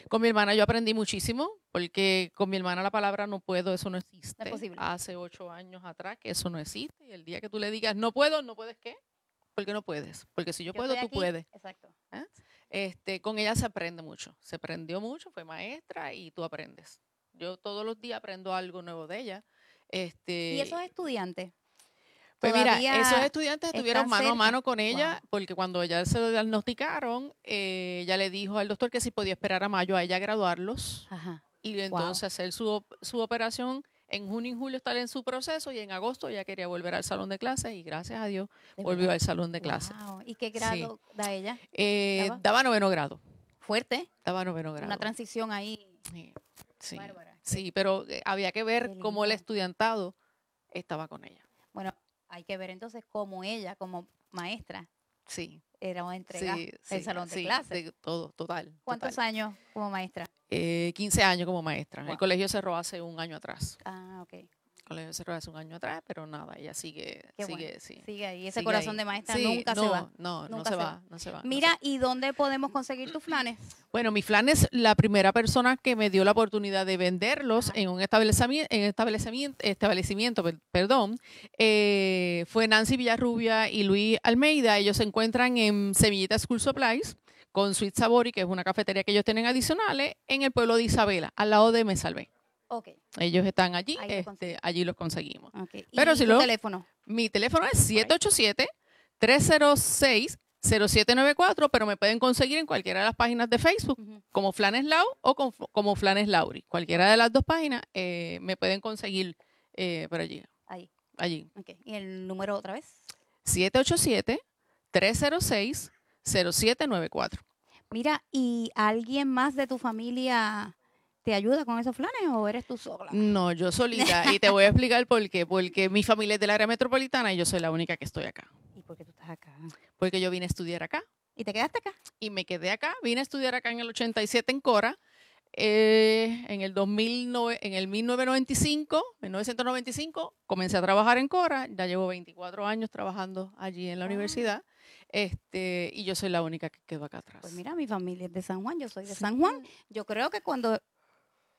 Con mi hermana yo aprendí muchísimo, porque con mi hermana la palabra no puedo, eso no existe. posible. Hace ocho años atrás que eso no existe. Y el día que tú le digas no puedo, no puedes qué? Porque no puedes. Porque si yo, puedo, tú aquí, puedes. Exacto. Este, con ella se aprende mucho, se aprendió mucho, fue maestra y tú aprendes. Yo todos los días aprendo algo nuevo de ella. Este, Y esos estudiantes. pues mira, esos estudiantes estuvieron mano a mano con ella, Wow. porque cuando ella se lo diagnosticaron, eh, ella le dijo al doctor que si podía esperar a mayo a ella graduarlos Ajá. y entonces hacer su, su operación. En junio y julio estar en su proceso y en agosto ella quería volver al salón de clases y gracias a Dios volvió al salón de clases. Wow. ¿Y qué grado da ella? Eh, ¿Daba? daba noveno grado, Fuerte. daba noveno grado. Una transición ahí. Sí, sí. Bárbara. Sí, pero eh, había que ver cómo el estudiantado estaba con ella. Bueno, hay que ver entonces cómo ella, como maestra, Sí, era una entrega sí, el salón de sí, clases. todo, total. ¿Cuántos total. años como maestra? Eh, 15 años como maestra. Wow. El colegio cerró hace un año atrás. Ah, ok. Colegio cerró hace un año atrás, pero nada, ella sigue, Qué sigue, bueno. sí. Sigue ahí. Ese sigue corazón ahí. de maestra Sí, nunca se va. No, no se se va, va. no se va. no se Mira, ¿y dónde podemos conseguir tus flanes? Bueno, mi flan es la primera persona que me dio la oportunidad de venderlos Ajá. en un establecimiento, en establecimiento, establecimiento per- perdón, eh, fue Nancy Villarrubia y Luis Almeida. Ellos se encuentran en Semillita School Supplies con Sweet Sabori, que es una cafetería que ellos tienen adicionales, en el pueblo de Isabela, al lado de Me Salvé. Ellos están allí, este, allí los conseguimos. ok. ¿Y Pero si tu lo- teléfono? Mi teléfono es 787-306-0794, pero me pueden conseguir en cualquiera de las páginas de Facebook como Flanes Lau o con- como Flanes Lauri. Cualquiera de las dos páginas eh, me pueden conseguir eh, por allí. Ahí. allí. ok. ¿Y el número otra vez? 787-306-0794. Mira, ¿y alguien más de tu familia te ayuda con esos flanes o eres tú sola? No, yo solita. y te voy a explicar por qué. Porque mi familia es del área metropolitana y yo soy la única que estoy acá. ¿Y por qué tú estás acá? Porque yo vine a estudiar acá. ¿Y te quedaste acá? y me quedé acá. Vine a estudiar acá en el 87 en Cora. Eh, en el 2009, en el 1995, 1995, comencé a trabajar en Cora. Ya llevo 24 años trabajando allí en la Ah. universidad. Este, y yo soy la única que quedó acá atrás. Pues mira, mi familia es de San Juan, yo soy de Sí. San Juan. Yo creo que cuando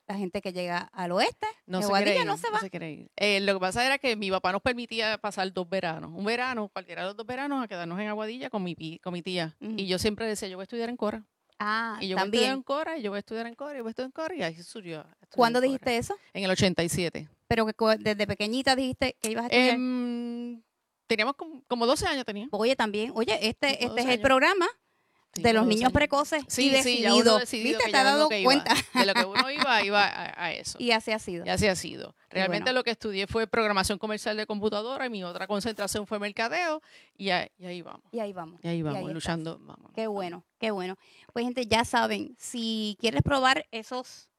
la gente que llega al oeste, No se, quiere ir, no se va. quiere ir. Eh, lo que pasa era que mi papá nos permitía pasar dos veranos. Un verano, cualquiera de los dos veranos, a quedarnos en Aguadilla con mi, con mi tía. Y yo siempre decía, yo voy a estudiar en Cora. Ah, Y yo voy a estudiar también. en Cora, y yo voy a estudiar en Cora, y yo voy a estudiar en Cora, y ahí surgió. ¿Cuándo Cora. dijiste eso? En el 87. Pero que desde pequeñita dijiste que ibas a estudiar. Em, teníamos como, como 12 años tenía. Oye, también, oye, este, este es el programa de los 12 niños años. precoces y Sí, sí, ya decidido. decidido ¿Viste? Te has dado iba. cuenta. De lo que uno iba, iba a, a eso. Y así ha sido. Y así ha sido. Realmente bueno. lo que estudié fue programación comercial de computadora y mi otra concentración fue mercadeo y, ahí- y ahí vamos. Y ahí vamos. Y ahí vamos, luchando. Vamos, Qué vamos. bueno, qué bueno. Pues gente, ya saben, si quieres probar esos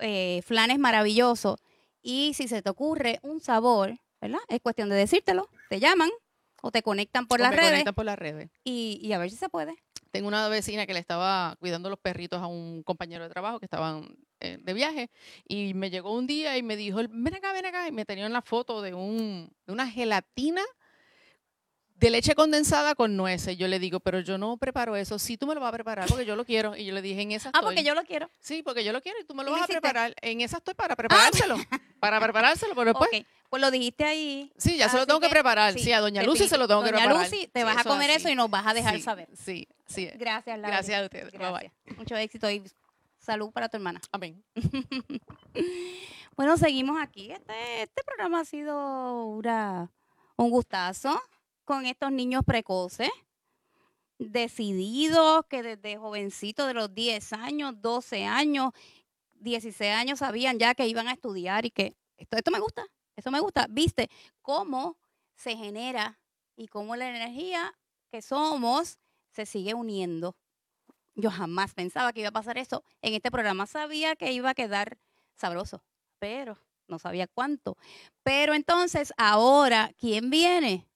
eh, flanes maravillosos y si se te ocurre un sabor, ¿verdad? Es cuestión de decírtelo, te llaman o te conectan por O las redes conectan por las redes. y, y a ver si se puede. Tengo una vecina que le estaba cuidando los perritos a un compañero de trabajo que estaban eh, de viaje y me llegó un día y me dijo, ven acá, ven acá, y me tenía una foto de, un, de una gelatina de leche condensada con nueces. Yo le digo, pero yo no preparo eso. Sí, tú me lo vas a preparar porque yo lo quiero. Y yo le dije, en esa Ah, estoy. porque yo lo quiero. Sí, porque yo lo quiero y tú me lo ¿Y lo vas a preparar. En esa estoy para preparárselo. para preparárselo, pero después... Ok, pues lo dijiste ahí. Sí, ya se lo tengo que, que, preparar. Sí, sí, a Doña Lucy se lo tengo que Doña preparar. Lucy, te Sí, vas a comer así. eso y nos vas a dejar Sí, saber. Sí, sí. Gracias, Laura. Gracias a ustedes. Bye, bye. Gracias. Mucho éxito y salud para tu hermana. Amén. Bueno, seguimos aquí. Este, este programa ha sido una- un gustazo con estos niños precoces. decididos, que desde jovencitos de los 10 años, 12 años, 16 años sabían ya que iban a estudiar y que esto, esto me gusta, esto me gusta. ¿Viste cómo se genera y cómo la energía que somos se sigue uniendo? Yo jamás pensaba que iba a pasar eso. En este programa sabía que iba a quedar sabroso, pero no sabía cuánto. Pero entonces, ahora, ¿quién viene?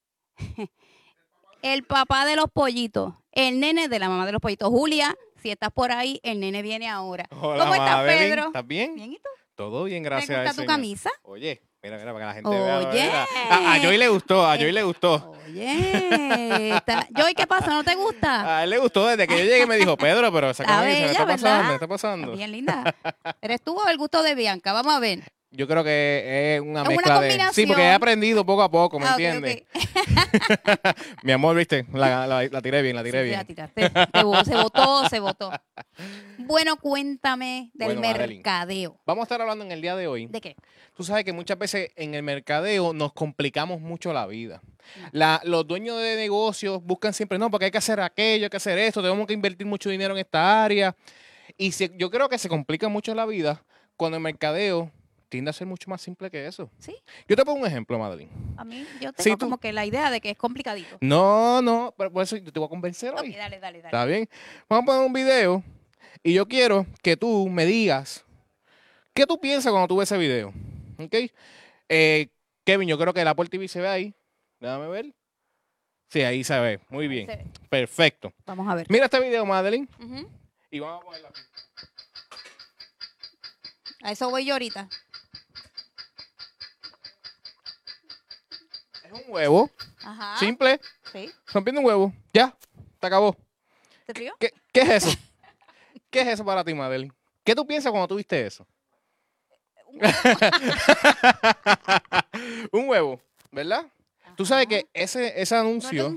El papá de los pollitos, el nene de la mamá de los pollitos. Julia, si estás por ahí, el nene viene ahora. Hola, ¿Cómo estás. Pedro? ¿Estás bien? Bien, ¿y tú? Todo bien, gracias ¿Te gusta tu Señor. camisa? Oye, mira, mira, para que la gente vea. Oye. A, a Joy le gustó, a Joy le gustó. Oye, está- Joy, ¿qué pasa? ¿No te gusta? A él le gustó desde que yo llegué me dijo, Pedro, pero esa Está camisa, ¿qué bella, está ¿verdad? pasando? ¿Qué está pasando? Bien linda. ¿Eres tú o el gusto de Bianca? Vamos a ver. Yo creo que es una Es una mezcla de... Sí, porque he aprendido poco a poco, ¿me Ah, entiendes? ok. Mi amor, viste, la, la- la tiré bien, la tiré Sí, bien. la tiraste. Se vo- se votó, se votó. Bueno, cuéntame del Bueno, Madeline. mercadeo. Vamos a estar hablando en el día de hoy. ¿De qué? Tú sabes que muchas veces en el mercadeo nos complicamos mucho la vida. La- los dueños de negocios buscan siempre, no, porque hay que hacer aquello, hay que hacer esto, tenemos que invertir mucho dinero en esta área. Y se- yo creo que se complica mucho la vida cuando el mercadeo tiende a ser mucho más simple que eso. Sí. Yo te pongo un ejemplo, Madeline. A mí yo tengo tú- como que la idea de que es complicadito. No, no, pero por eso yo te voy a convencer hoy. dale, dale, dale. ¿Está bien? Vamos a poner un video y yo quiero que tú me digas qué tú piensas cuando tú ves ese video. ¿Ok? Eh, Kevin, yo creo que el Apple TV se ve ahí. Déjame ver. Sí, ahí se ve. Muy bien. Ve. Perfecto. Vamos a ver. Mira este video, Madeline. Ujú. Y vamos a ponerlo aquí. A eso voy yo ahorita. Es un huevo. Ajá. Simple. Sí. Rompiendo un huevo. Ya. Se acabó. ¿Te frío? ¿Qué, qué es eso? ¿Qué es eso para ti, Madeline? ¿Qué tú piensas cuando tú viste eso? un huevo, ¿verdad? Tú sabes que ese, ese anuncio,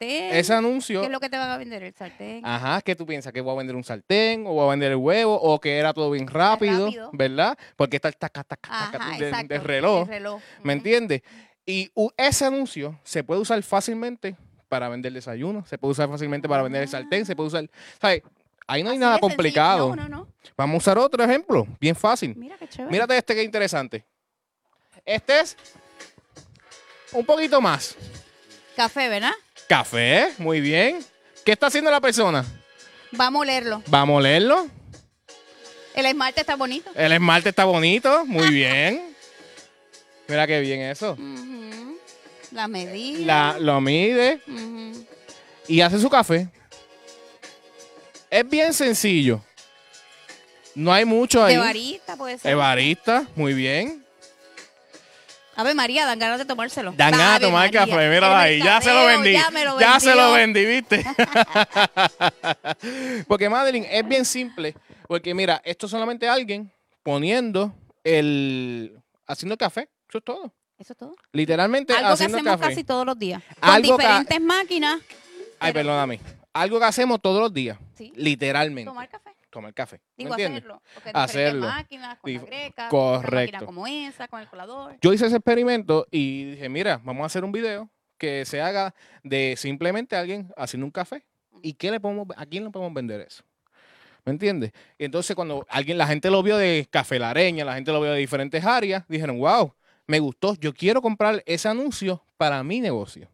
ese anuncio, ¿Qué es lo que te van a vender? ¿El sartén? ajá, ¿qué tú piensas? ¿Que voy a vender un sartén o voy a vender el huevo o que era todo bien rápido, rápido. ¿verdad? Porque está el taca, taca, taca Ajá, de- del reloj, el reloj. ¿me entiendes? Y ese anuncio se puede usar fácilmente para vender desayuno, se puede usar fácilmente para vender el sartén, se puede usar, ¿sabes? Ahí no hay Así nada complicado. No, no, no. Vamos a usar otro ejemplo, bien fácil. Mira qué chévere. Mírate este que es interesante. Este es un poquito más. Café, ¿verdad? Café, muy bien. ¿Qué está haciendo la persona? Vamos a leerlo. Vamos a leerlo. El esmalte está bonito. El esmalte está bonito, muy bien. Mira qué bien eso. Ujú. La medida. La, lo mide y hace su café. Es bien sencillo. No hay mucho ahí. De varita puede ser. Es barista, muy bien. Ave María, dan ganas de tomárselo. Dan ganas de tomar María. café, míralo El ahí. Ya se lo vendí. Ya, lo Ya se lo vendí, ¿viste? porque Madeline es bien simple. Porque mira, esto es solamente alguien poniendo el. haciendo el café. Eso es todo. Eso es todo. Literalmente Algo que haciendo hacemos café. casi todos los días. Con Algo que- diferentes máquinas. Ay, pero- perdóname. Algo que hacemos todos los días. Sí. Literalmente. Tomar café. Tomar café. ¿Me Digo, entiendes? hacerlo. Porque Hacerlo. máquinas, con la Dif- greca, máquina como esa, con el colador. Yo hice ese experimento y dije, mira, vamos a hacer un video que se haga de simplemente alguien haciendo un café. ¿Y qué le podemos, a quién le podemos vender eso? ¿Me entiendes? Y entonces cuando alguien, la gente lo vio de Café Lareña, la gente lo vio de diferentes áreas, dijeron, wow, me gustó, yo quiero comprar ese anuncio para mi negocio.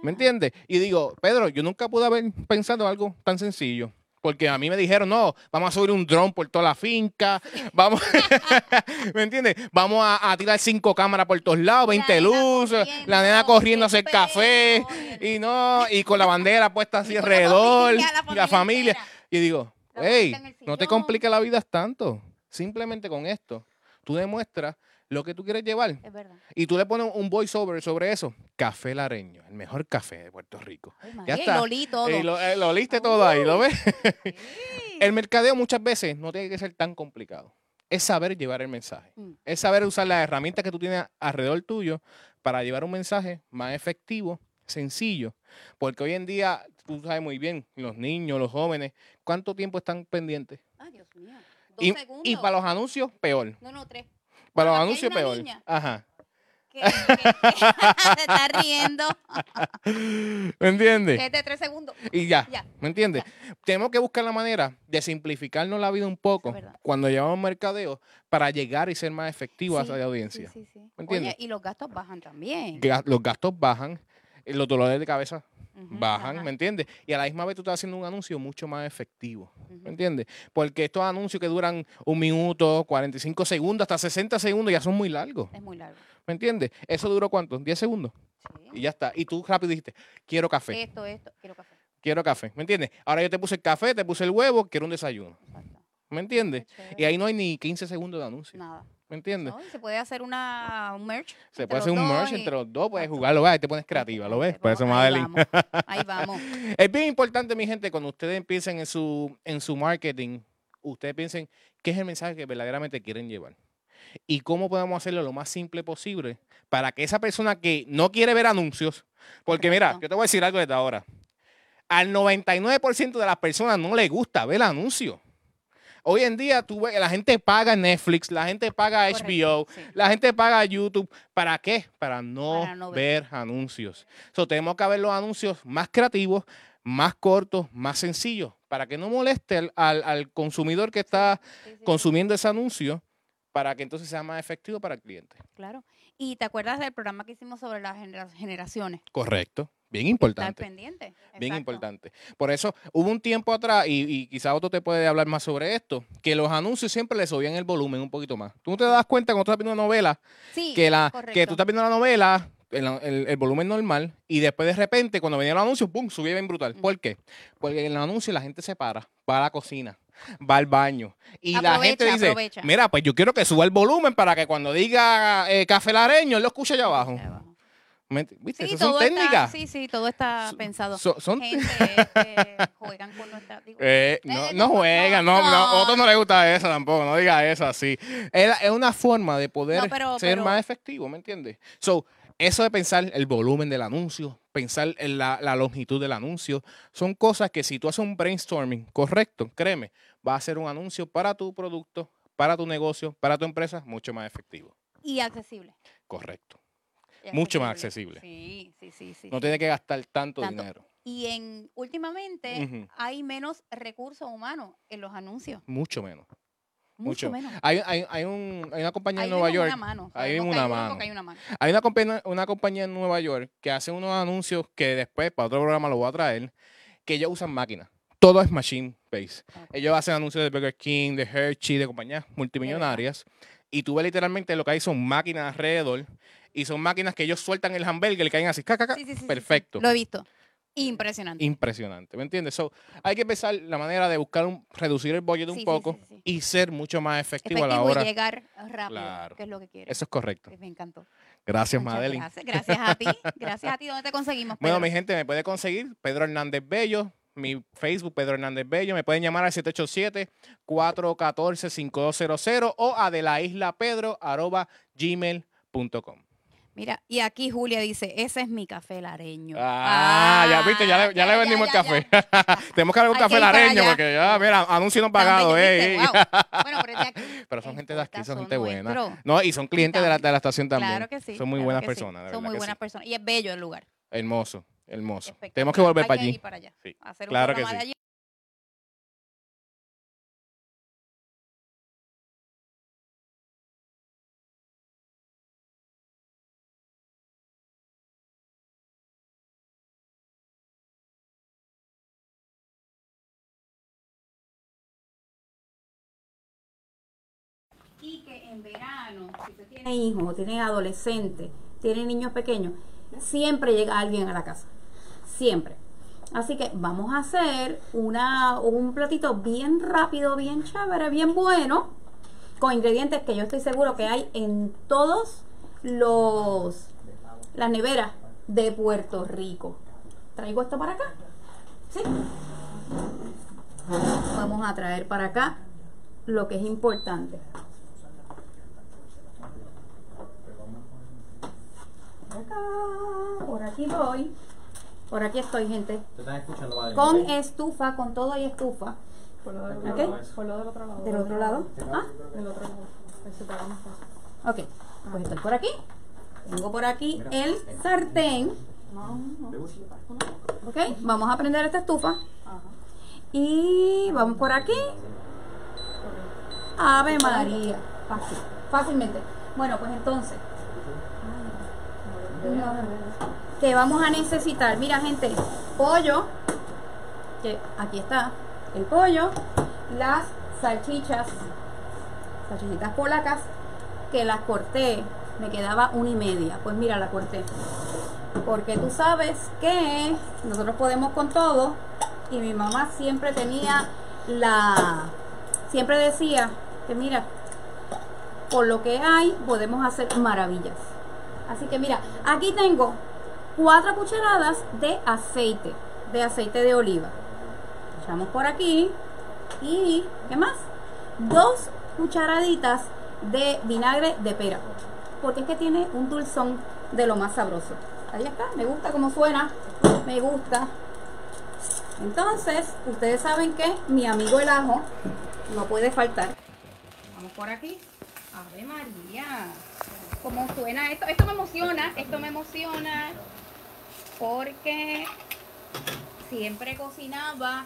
¿Me entiendes? Y digo, Pedro, yo nunca pude haber pensado en algo tan sencillo. Porque a mí me dijeron, no, vamos a subir un dron por toda la finca, vamos, ¿me entiendes? Vamos a, a tirar cinco cámaras por todos lados, 20 nena luces, la nena corriendo a hacer café, y no, y con la bandera puesta así con la alrededor, familia, la y la familia. Y digo, hey, no te compliques la vida tanto. Simplemente con esto, tú demuestras lo que tú quieres llevar. Es verdad. Y tú le pones un voiceover sobre eso. Café Lareño, el mejor café de Puerto Rico. Ay, Ya María, y está. lo olí todo. Y lo, eh, lo liste todo ahí, ¿lo ves? Sí. El mercadeo muchas veces no tiene que ser tan complicado. Es saber llevar el mensaje. Mm. Es saber usar las herramientas que tú tienes alrededor tuyo para llevar un mensaje más efectivo, sencillo. Porque hoy en día, tú sabes muy bien, los niños, los jóvenes, ¿cuánto tiempo están pendientes? Ay, Dios mío. Dos Y, segundos. y para los anuncios, peor. No, no, tres. Para los anuncios, peor. niña Ajá. se está riendo. ¿Me entiendes? Es de tres segundos. Y ya, Ya, ¿me entiendes? Tenemos que buscar la manera de simplificarnos la vida un poco cuando llevamos mercadeo para llegar y ser más efectivos Sí, a esa audiencia. Sí, sí. ¿Me entiendes? Oye, y los gastos bajan también. Los gastos bajan, eh, los dolores de cabeza Bajan, ajá, ¿me entiendes? Y a la misma vez tú estás haciendo un anuncio mucho más efectivo. ¿me entiendes? Porque estos anuncios que duran un minuto, 45 segundos, hasta 60 segundos ya son muy largos, Es muy largo. ¿me entiendes? ¿Eso duró cuánto? 10 segundos y Sí. ya está. Y tú rápido dijiste, quiero café, Esto, esto, quiero café. quiero café, ¿me entiendes? Ahora yo te puse el café, te puse el huevo, quiero un desayuno, Exacto. ¿me entiendes? Y ahí no hay ni 15 segundos de anuncio, Nada. ¿Me entiendes? No, se puede hacer una, un merch. Se puede hacer un merch y- entre los dos, puedes jugarlo, ves, ahí te pones creativa, ¿lo ves? Por eso, ahí Madeline. vamos, Ahí vamos. Es bien importante, mi gente, cuando ustedes empiecen en su, en su marketing, ustedes piensen qué es el mensaje que verdaderamente quieren llevar. Y cómo podemos hacerlo lo más simple posible para que esa persona que no quiere ver anuncios, porque mira, yo te voy a decir algo desde ahora. Al 99% de las personas no les gusta ver anuncios. Hoy en día tú ves, la gente paga Netflix, la gente paga Correcto, HBO, sí. la gente paga YouTube. ¿Para qué? Para no, Para no ver. ver anuncios. So, tenemos que ver los anuncios más creativos, más cortos, más sencillos, para que no moleste al, al- consumidor que está Sí, sí, sí, consumiendo ese anuncio, para que entonces sea más efectivo para el cliente. Claro. Y te acuerdas del programa que hicimos sobre las genera- generaciones. Correcto. Bien Estar importante. pendiente. Bien Exacto. importante. Por eso hubo un tiempo atrás, y, y quizá otro te puede hablar más sobre esto, que los anuncios siempre le subían el volumen un poquito más. Tú no te das cuenta cuando tú estás viendo una novela Sí, que, la, que tú estás viendo la novela, el, el- el volumen normal, y después de repente, cuando venía el anuncio, ¡pum! subía bien brutal. Mm. ¿Por qué? Porque en el anuncio la gente se para, va a la cocina, va al baño. Y la Aprovecha, gente dice, aprovecha. mira, pues yo quiero que suba el volumen para que cuando diga eh, café lareño, él lo escuche allá abajo. Ahí abajo. ¿Me ent- ¿Viste? Sí, son todo está, técnicas. sí, sí, todo está So- pensado. So- son Gente este, juegan con nuestra... digo, Eh, no, Eh, no juegan, no, no, no, otros no les gusta eso tampoco, no diga eso así. Es, es una forma de poder pero- ser pero- más efectivo, ¿me entiendes? So, eso de pensar el volumen del anuncio, pensar en la, la longitud del anuncio, son cosas que si tú haces un brainstorming correcto, créeme, va a ser un anuncio para tu producto, para tu negocio, para tu empresa, mucho más efectivo. y accesible. Correcto. y Mucho más accesible. Sí, sí, sí. sí No sí. tienes que gastar tanto, Tanto. dinero. Y en últimamente hay menos recursos humanos en los anuncios. Mucho menos. Mucho, Mucho. menos. Hay, hay, hay, un, hay una compañía en Nueva York. Mano. una hay mano. una mano. Hay una compañía, una compañía en Nueva York que hace unos anuncios que después, para otro programa lo voy a traer, que ellos usan máquinas. Todo es machine base. Ok. Ellos hacen anuncios de Burger King, de Hershey, de compañías multimillonarias. Y tú ves literalmente lo que hay son máquinas alrededor. Y son máquinas que ellos sueltan el hamburger y caen así. ca, ca, ca. Sí, sí, sí, sí, sí. Perfecto. Lo he visto. Impresionante. Impresionante. ¿Me entiendes? So, hay que pensar la manera de buscar un, reducir el budget Sí, un poco sí, sí. y ser mucho más efectivo, a la hora. y llegar rápido, Claro. que es lo que quiere. Eso es correcto. Me encantó. Gracias, Muchas Madeline. Gracias, gracias a ti. Gracias a ti. ¿Dónde te conseguimos? Bueno, mi gente, me puede conseguir Pedro Hernández Bello, mi Facebook Pedro Hernández Bello. Me pueden llamar al 787-414-5200 o a de la isla Pedro arroba gmail.com. Mira, y aquí Julia dice, ese es mi café lareño. Ah, ya viste, ya le, ya le vendimos el café. Tenemos que darle un café lareño porque ya, mira, anuncio no pagado, eh. ¿viste? Wow. Bueno, pero aquí. Son gente de aquí, son son gente buena. No, y son clientes de la, de la estación también. Claro que sí. Son muy claro buenas sí. personas, de Son muy buenas sí. personas. Y es bello el lugar. Hermoso, hermoso. Tenemos que volver Hay para que allí. ir para allá. Sí. Hacer un Claro que sí. allí. En verano, si usted tiene hijos tiene adolescentes, tiene niños pequeños, siempre llega alguien a la casa. Siempre. Así que vamos a hacer una, un platito bien rápido, bien chévere, bien bueno, con ingredientes que yo estoy seguro que hay en todos los las neveras de Puerto Rico. Traigo esto para acá. ¿Sí? Vamos a traer para acá lo que es importante. Acá, por aquí voy. Por aquí estoy, gente. ¿Te están escuchando, Madeline? Con estufa, con todo y estufa. Por lo del otro lado. Por lo del otro lado. Del otro lado. Ah, Del otro lado. Ahí fácil. ok. Pues estoy por aquí. Tengo por aquí el sartén. Ok, vamos a prender esta estufa. Y vamos por aquí. Ave María. Fácil, fácilmente. Bueno, pues entonces. Que vamos a necesitar, mira gente, pollo, que aquí está el pollo, las salchichas, salchichitas polacas, que las corté, me quedaba una y media, pues mira, la corté. Porque tú sabes que nosotros podemos con todo y mi mamá siempre tenía la, siempre decía que mira, por lo que hay podemos hacer maravillas. Así que mira, aquí tengo cuatro cucharadas de aceite, de aceite de oliva. Echamos por aquí y ¿qué más? Dos cucharaditas de vinagre de pera, porque es que tiene un dulzón de lo más sabroso. Ahí está, me gusta cómo suena, me gusta. Entonces, ustedes saben que mi amigo el ajo no puede faltar. Vamos por aquí. Ave María. ¿Cómo suena esto? Esto me emociona, esto me emociona porque siempre cocinaba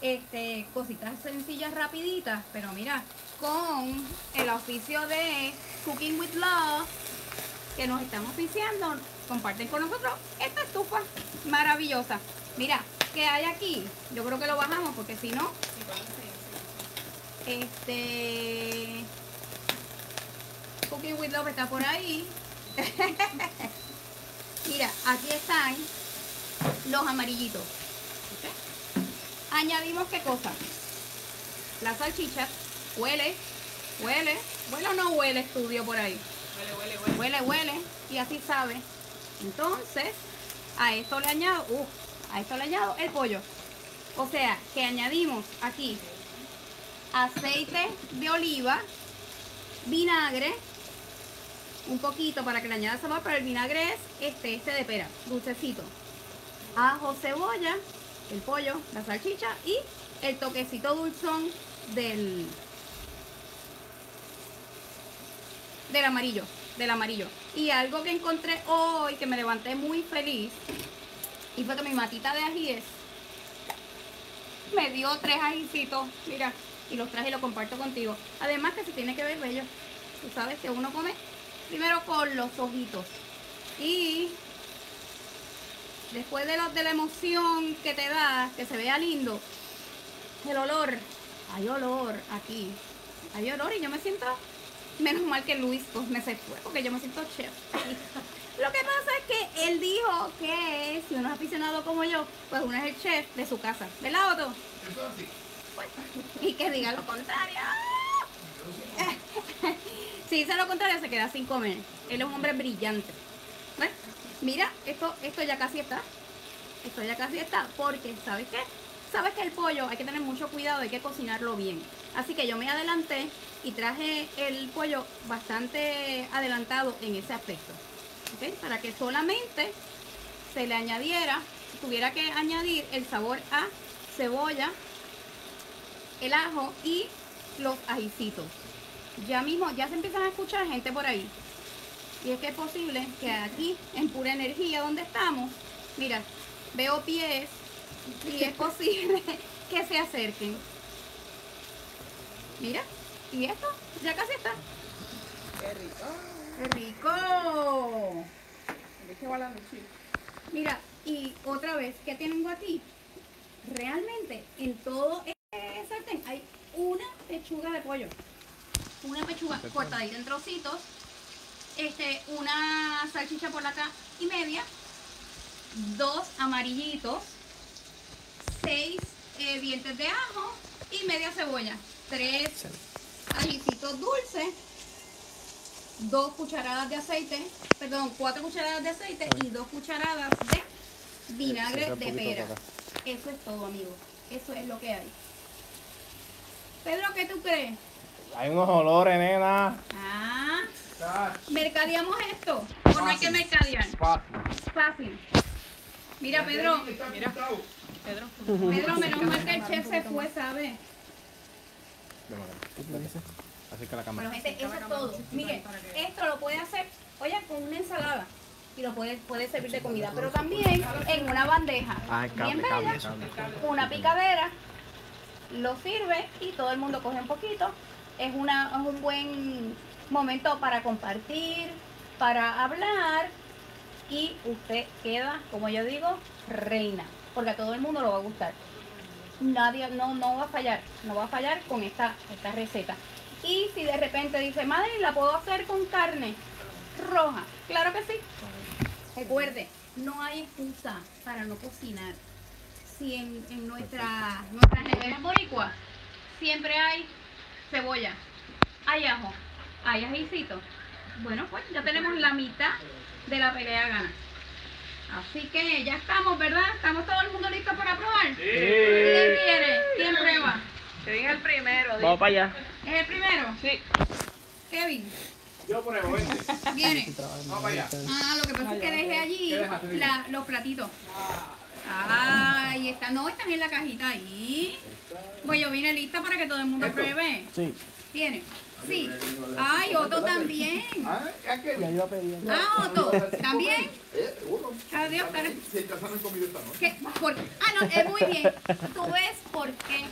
este, cositas sencillas, rapiditas, pero mira, con el oficio de Cooking with Love, que nos estamos oficiando, comparten con nosotros esta estufa maravillosa. Mira, ¿qué hay aquí? Yo creo que lo bajamos porque si no, este, Cooking with Love está por ahí. Mira, aquí están los amarillitos. Añadimos qué cosa? La salchicha. Huele, huele, huele o no huele estudio por ahí. Huele, huele, huele. Huele, huele. Y así sabe. Entonces, a esto le añado, uh, a esto le añado el pollo. O sea, que añadimos aquí aceite de oliva, vinagre, un poquito para que le añada sabor, pero el vinagre es este, este de pera, dulcecito. Ajo, cebolla, el pollo, la salchicha y el toquecito dulzón del del amarillo, del amarillo. Y algo que encontré hoy que me levanté muy feliz y fue que mi matita de ajíes me dio tres ajicitos, mira, y los traje y los comparto contigo. Además que se tiene que ver bello. Tú sabes que uno come primero con los ojitos. Y después de, la emoción que te da, que se vea lindo, el olor, hay olor aquí, hay olor y yo me siento, menos mal que Luis pues, me se fue, porque yo me siento chef. Lo que pasa es que él dijo que si uno es aficionado como yo, pues uno es el chef de su casa, ¿verdad Otto? Pues, y que diga lo contrario. Si dice lo contrario, se queda sin comer. Él es un hombre brillante. Mira, esto, esto ya casi está. Esto ya casi está. Porque, ¿sabes qué? Sabes que el pollo hay que tener mucho cuidado, hay que cocinarlo bien. Así que yo me adelanté y traje el pollo bastante adelantado en ese aspecto. Para que solamente se le añadiera, tuviera que añadir el sabor a cebolla, el ajo y los ajicitos. Ya mismo, ya se empiezan a escuchar gente por ahí. Y es que es posible que aquí, en pura energía donde estamos, mira, veo pies y es posible que se acerquen. Mira, y esto ya casi está. ¡Qué rico! ¡Qué rico! Mira, y otra vez, ¿qué tengo aquí? Realmente, en todo este sartén hay una pechuga de pollo. Una pechuga cortadita en trocitos. Este, una salchicha por acá y media. Dos amarillitos. Seis eh, dientes de ajo y media cebolla. Tres ajicitos dulces. Dos cucharadas de aceite. Perdón, cuatro cucharadas de aceite y dos cucharadas de vinagre de pera. Eso es todo, amigos. Eso es lo que hay. Pedro, ¿qué tú crees? Hay unos olores, nena. Ah, mercadeamos esto. O no hay que mercadear. Fácil. Mira, Pedro. Mira, Pedro. Pedro, menos mal que el chef se fue, ¿sabes? Así que la cámara. Bueno, gente, eso es todo. Miren, esto lo puede hacer, oye, con una ensalada y lo puedes, puedes servir de comida, pero también en una bandeja bien bella, una picadera, lo sirve y todo el mundo coge un poquito. Es, una, es un buen momento para compartir, para hablar y usted queda, como yo digo, reina, porque a todo el mundo lo va a gustar. Nadie, no, no va a fallar, no va a fallar con esta, esta receta. Y si de repente dice, madre, ¿la puedo hacer con carne roja? Claro que sí. Recuerde, no hay excusa para no cocinar. Si en, en nuestra, nuestra nevera boricua siempre hay cebolla, hay ajo, hay ajicito. Bueno, pues ya tenemos la mitad de la pelea gana. Así que ya estamos, ¿verdad? ¿Estamos todo el mundo listo para probar? ¿Quién quiere? ¿Quién prueba? Kevin es el primero. Vamos para allá. ¿Es el primero? Sí. Kevin, Yo pruebo, vente. viene. Vamos para allá. Ah, lo que pasa es que dejé allí la- los platitos. Ahí están, no, están en la cajita ahí. Pues yo vine lista para que todo el mundo pruebe. Sí. ¿Tiene? Sí. Ay, Otto también. Ah. Ah, Otto, ¿también? eh. Adiós, espera. Si esta noche. ¿Qué? ¿Por qué? Ah, no, es muy bien. Tú ves por qué.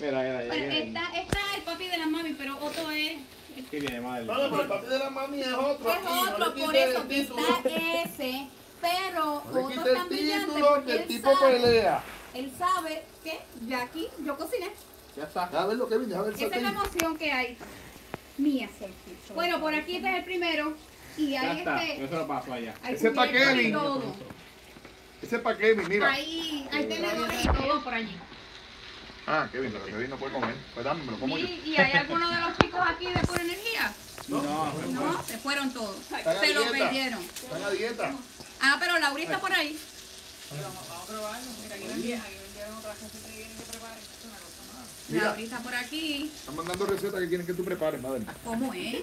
Mira, mira, Bueno, está, está el papi de la mami, pero Otto es, Aquí viene, madre. No, pero el papi de la mami es otro. es otro, por eso título. está ese. Pero No le es el tan brillante título porque que el él tipo sabe, pelea. él sabe que de aquí yo cociné. Ya está. A ver lo que viene, a ver Esa es la emoción que hay. Mía. Bueno, por aquí este es el primero. Y Ya hay está. este. Yo se lo paso allá. Ese es pa' cubiertos y Kevin. todo. Ese es para Kevin, mira. Hay, hay tenedores y todo por allí. Ah, Kevin, pero Kevin no puede comer. Pues dame, me lo como yo. ¿Y, y hay alguno de los chicos aquí de pura energía? No. No, se fueron todos. Se lo perdieron. Están a dieta. Ah, pero Laura está por ahí. Mira. Laura está por aquí. Están mandando recetas que quieren que tú prepares, madre. ¿Cómo es?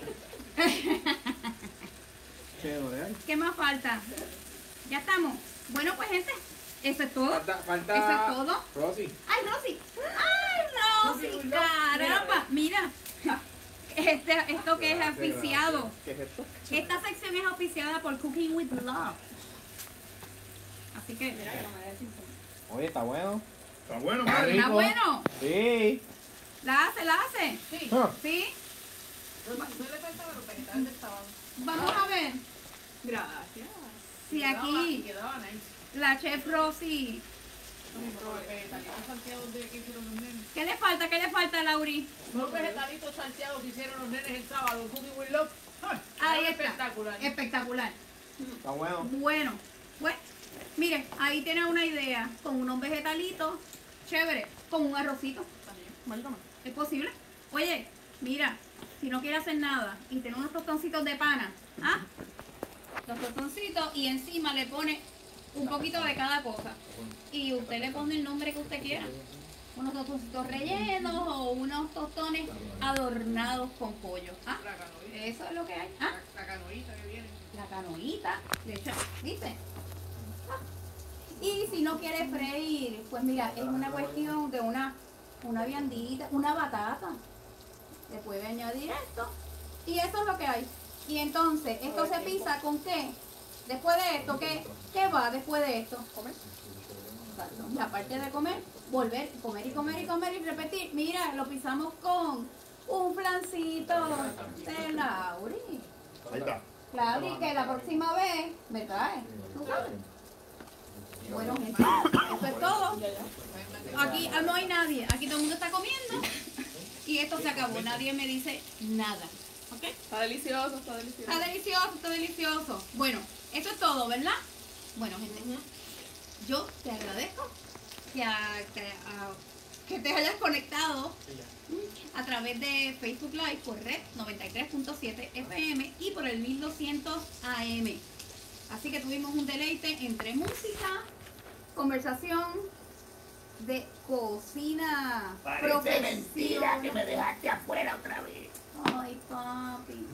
¿Qué más falta? Ya estamos. Bueno, pues gente, eso es todo. Falta, falta. Eso es todo. Rosy. ¡Ay, Rosy! ¡Ay, Rosy! ¡Caramba! Mira, este, esto que es oficiado. ¿Qué es esto? Esta sección es oficiada por Cooking with Love. Así que, Oye, está bueno. Está bueno, ¿está madre. bueno? Sí. ¿La hace, la hace? Ah, ¿Sí? Vamos a ver Gracias. si aquí Quedaba nice. la chef Rosy... ¿Qué le falta? ¿Qué le falta, Lauri? Los vegetalitos salteados que hicieron los nenes el sábado, Cooking with Love. Ahí está. Espectacular. Espectacular. Está bueno. Bueno, pues, mire, ahí tiene una idea con unos vegetalitos, chévere, con un arrocito. ¿Es posible? Oye, mira, si no quiere hacer nada y tiene unos tostoncitos de pana, ¿ah? Los tostoncitos y encima le pone un poquito de cada cosa. Y usted le pone el nombre que usted quiera. Unos tostoncitos rellenos o unos tostones adornados con pollo. ¿Ah? Eso es lo que hay. ¿Ah? La canoita que viene. la canoita, de hecho, ¿viste? Y si no quiere freír, pues mira, es una cuestión de una, una viandita, una batata. Le puede añadir esto. Y eso es lo que hay. Y entonces, ¿esto se pisa con qué? Después de esto, ¿qué, qué va después de esto? Comer. Y aparte de comer, volver, comer y comer y comer y repetir. Mira, lo pisamos con un flancito de Lauri. ahí está. Y que la próxima vez me trae. ¿Tú sabes? Bueno, gente, eso es todo. Aquí no hay nadie. Aquí todo el mundo está comiendo. Y esto se acabó. Nadie me dice nada. ¿Ok? Está delicioso, está delicioso. Está delicioso, está delicioso. Bueno, eso es todo, ¿verdad? Bueno, gente, yo te agradezco que, a- que, a- que te hayas conectado a través de Facebook Live por Red 93.7 FM y por el 1200 AM. Así que tuvimos un deleite entre música, conversación de cocina Parece mentira que me dejaste afuera otra vez. Ay, papi.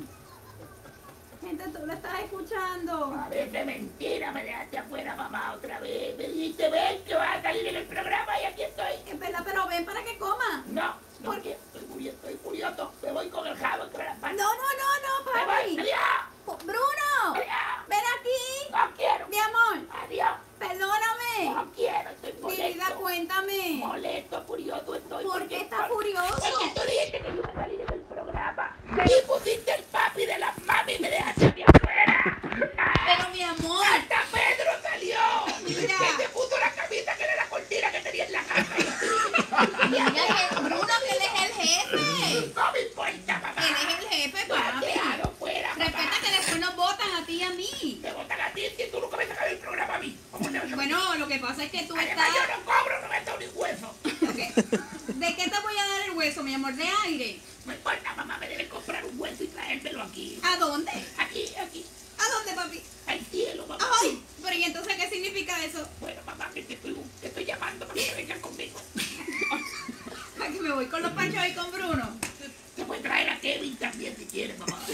Gente, tú lo estás escuchando. Parece mentira, me dejaste afuera, mamá, otra vez. Me dijiste, ven, que vas a salir en el programa y aquí estoy. Es verdad, pero ven para que coma. No, no ¿Por qué? Estoy, muy, estoy furioso. Me voy con el jabón, con la pan. No, no, no, no, papi. Me voy. ¡Adiós! ¡Bruno! ¡Adiós! ¡Ven aquí! ¡No quiero! Mi amor. ¡Adiós! Perdóname. No quiero, estoy molesto. Mi vida, cuéntame. Molesto, furioso estoy. ¿Por qué estás furioso? Porque tú dijiste que yo iba a salir del programa. Y pusiste el papi de las mami y me dejaste a mí afuera. Pero mi amor. ¡Hasta Pedro salió! Mira. Que te puso la camisa que era la cortina que tenía en la casa. Mira, Bruno, que él es el jefe. a mí. Te votan a ti, que tú nunca me sacas del programa a mí. Bueno, lo que pasa es que tú estás... yo no cobro, no me doy ni hueso. ¿De qué te voy a dar el hueso, mi amor? ¿De aire? No importa, mamá, me debe comprar un hueso y traérmelo aquí. ¿A dónde? Aquí, aquí. ¿A dónde, papi? Al cielo, mamá. Ay, pero ¿y entonces qué significa eso? Bueno, mamá, que te estoy, te estoy llamando para que vengas conmigo. Aquí me voy con los panchos y con Bruno. Te puedes traer a Kevin también si quieres, mamá.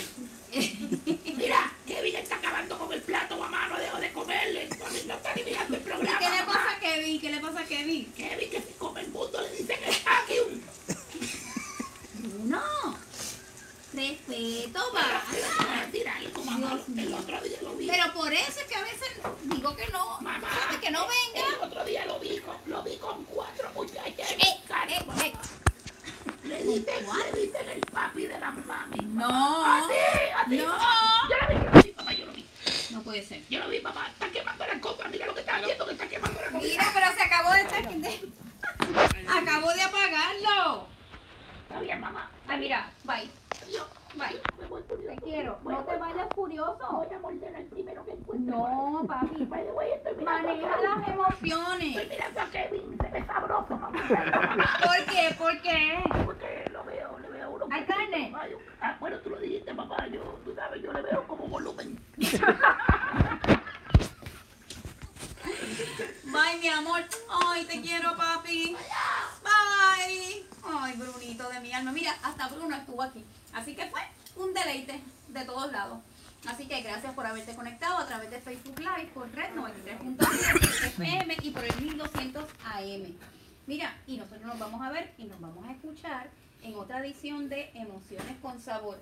sabor.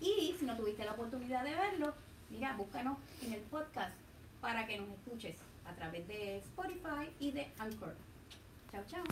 Y si no tuviste la oportunidad de verlo, mira, búscanos en el podcast para que nos escuches a través de Spotify y de Anchor. Chao, chao.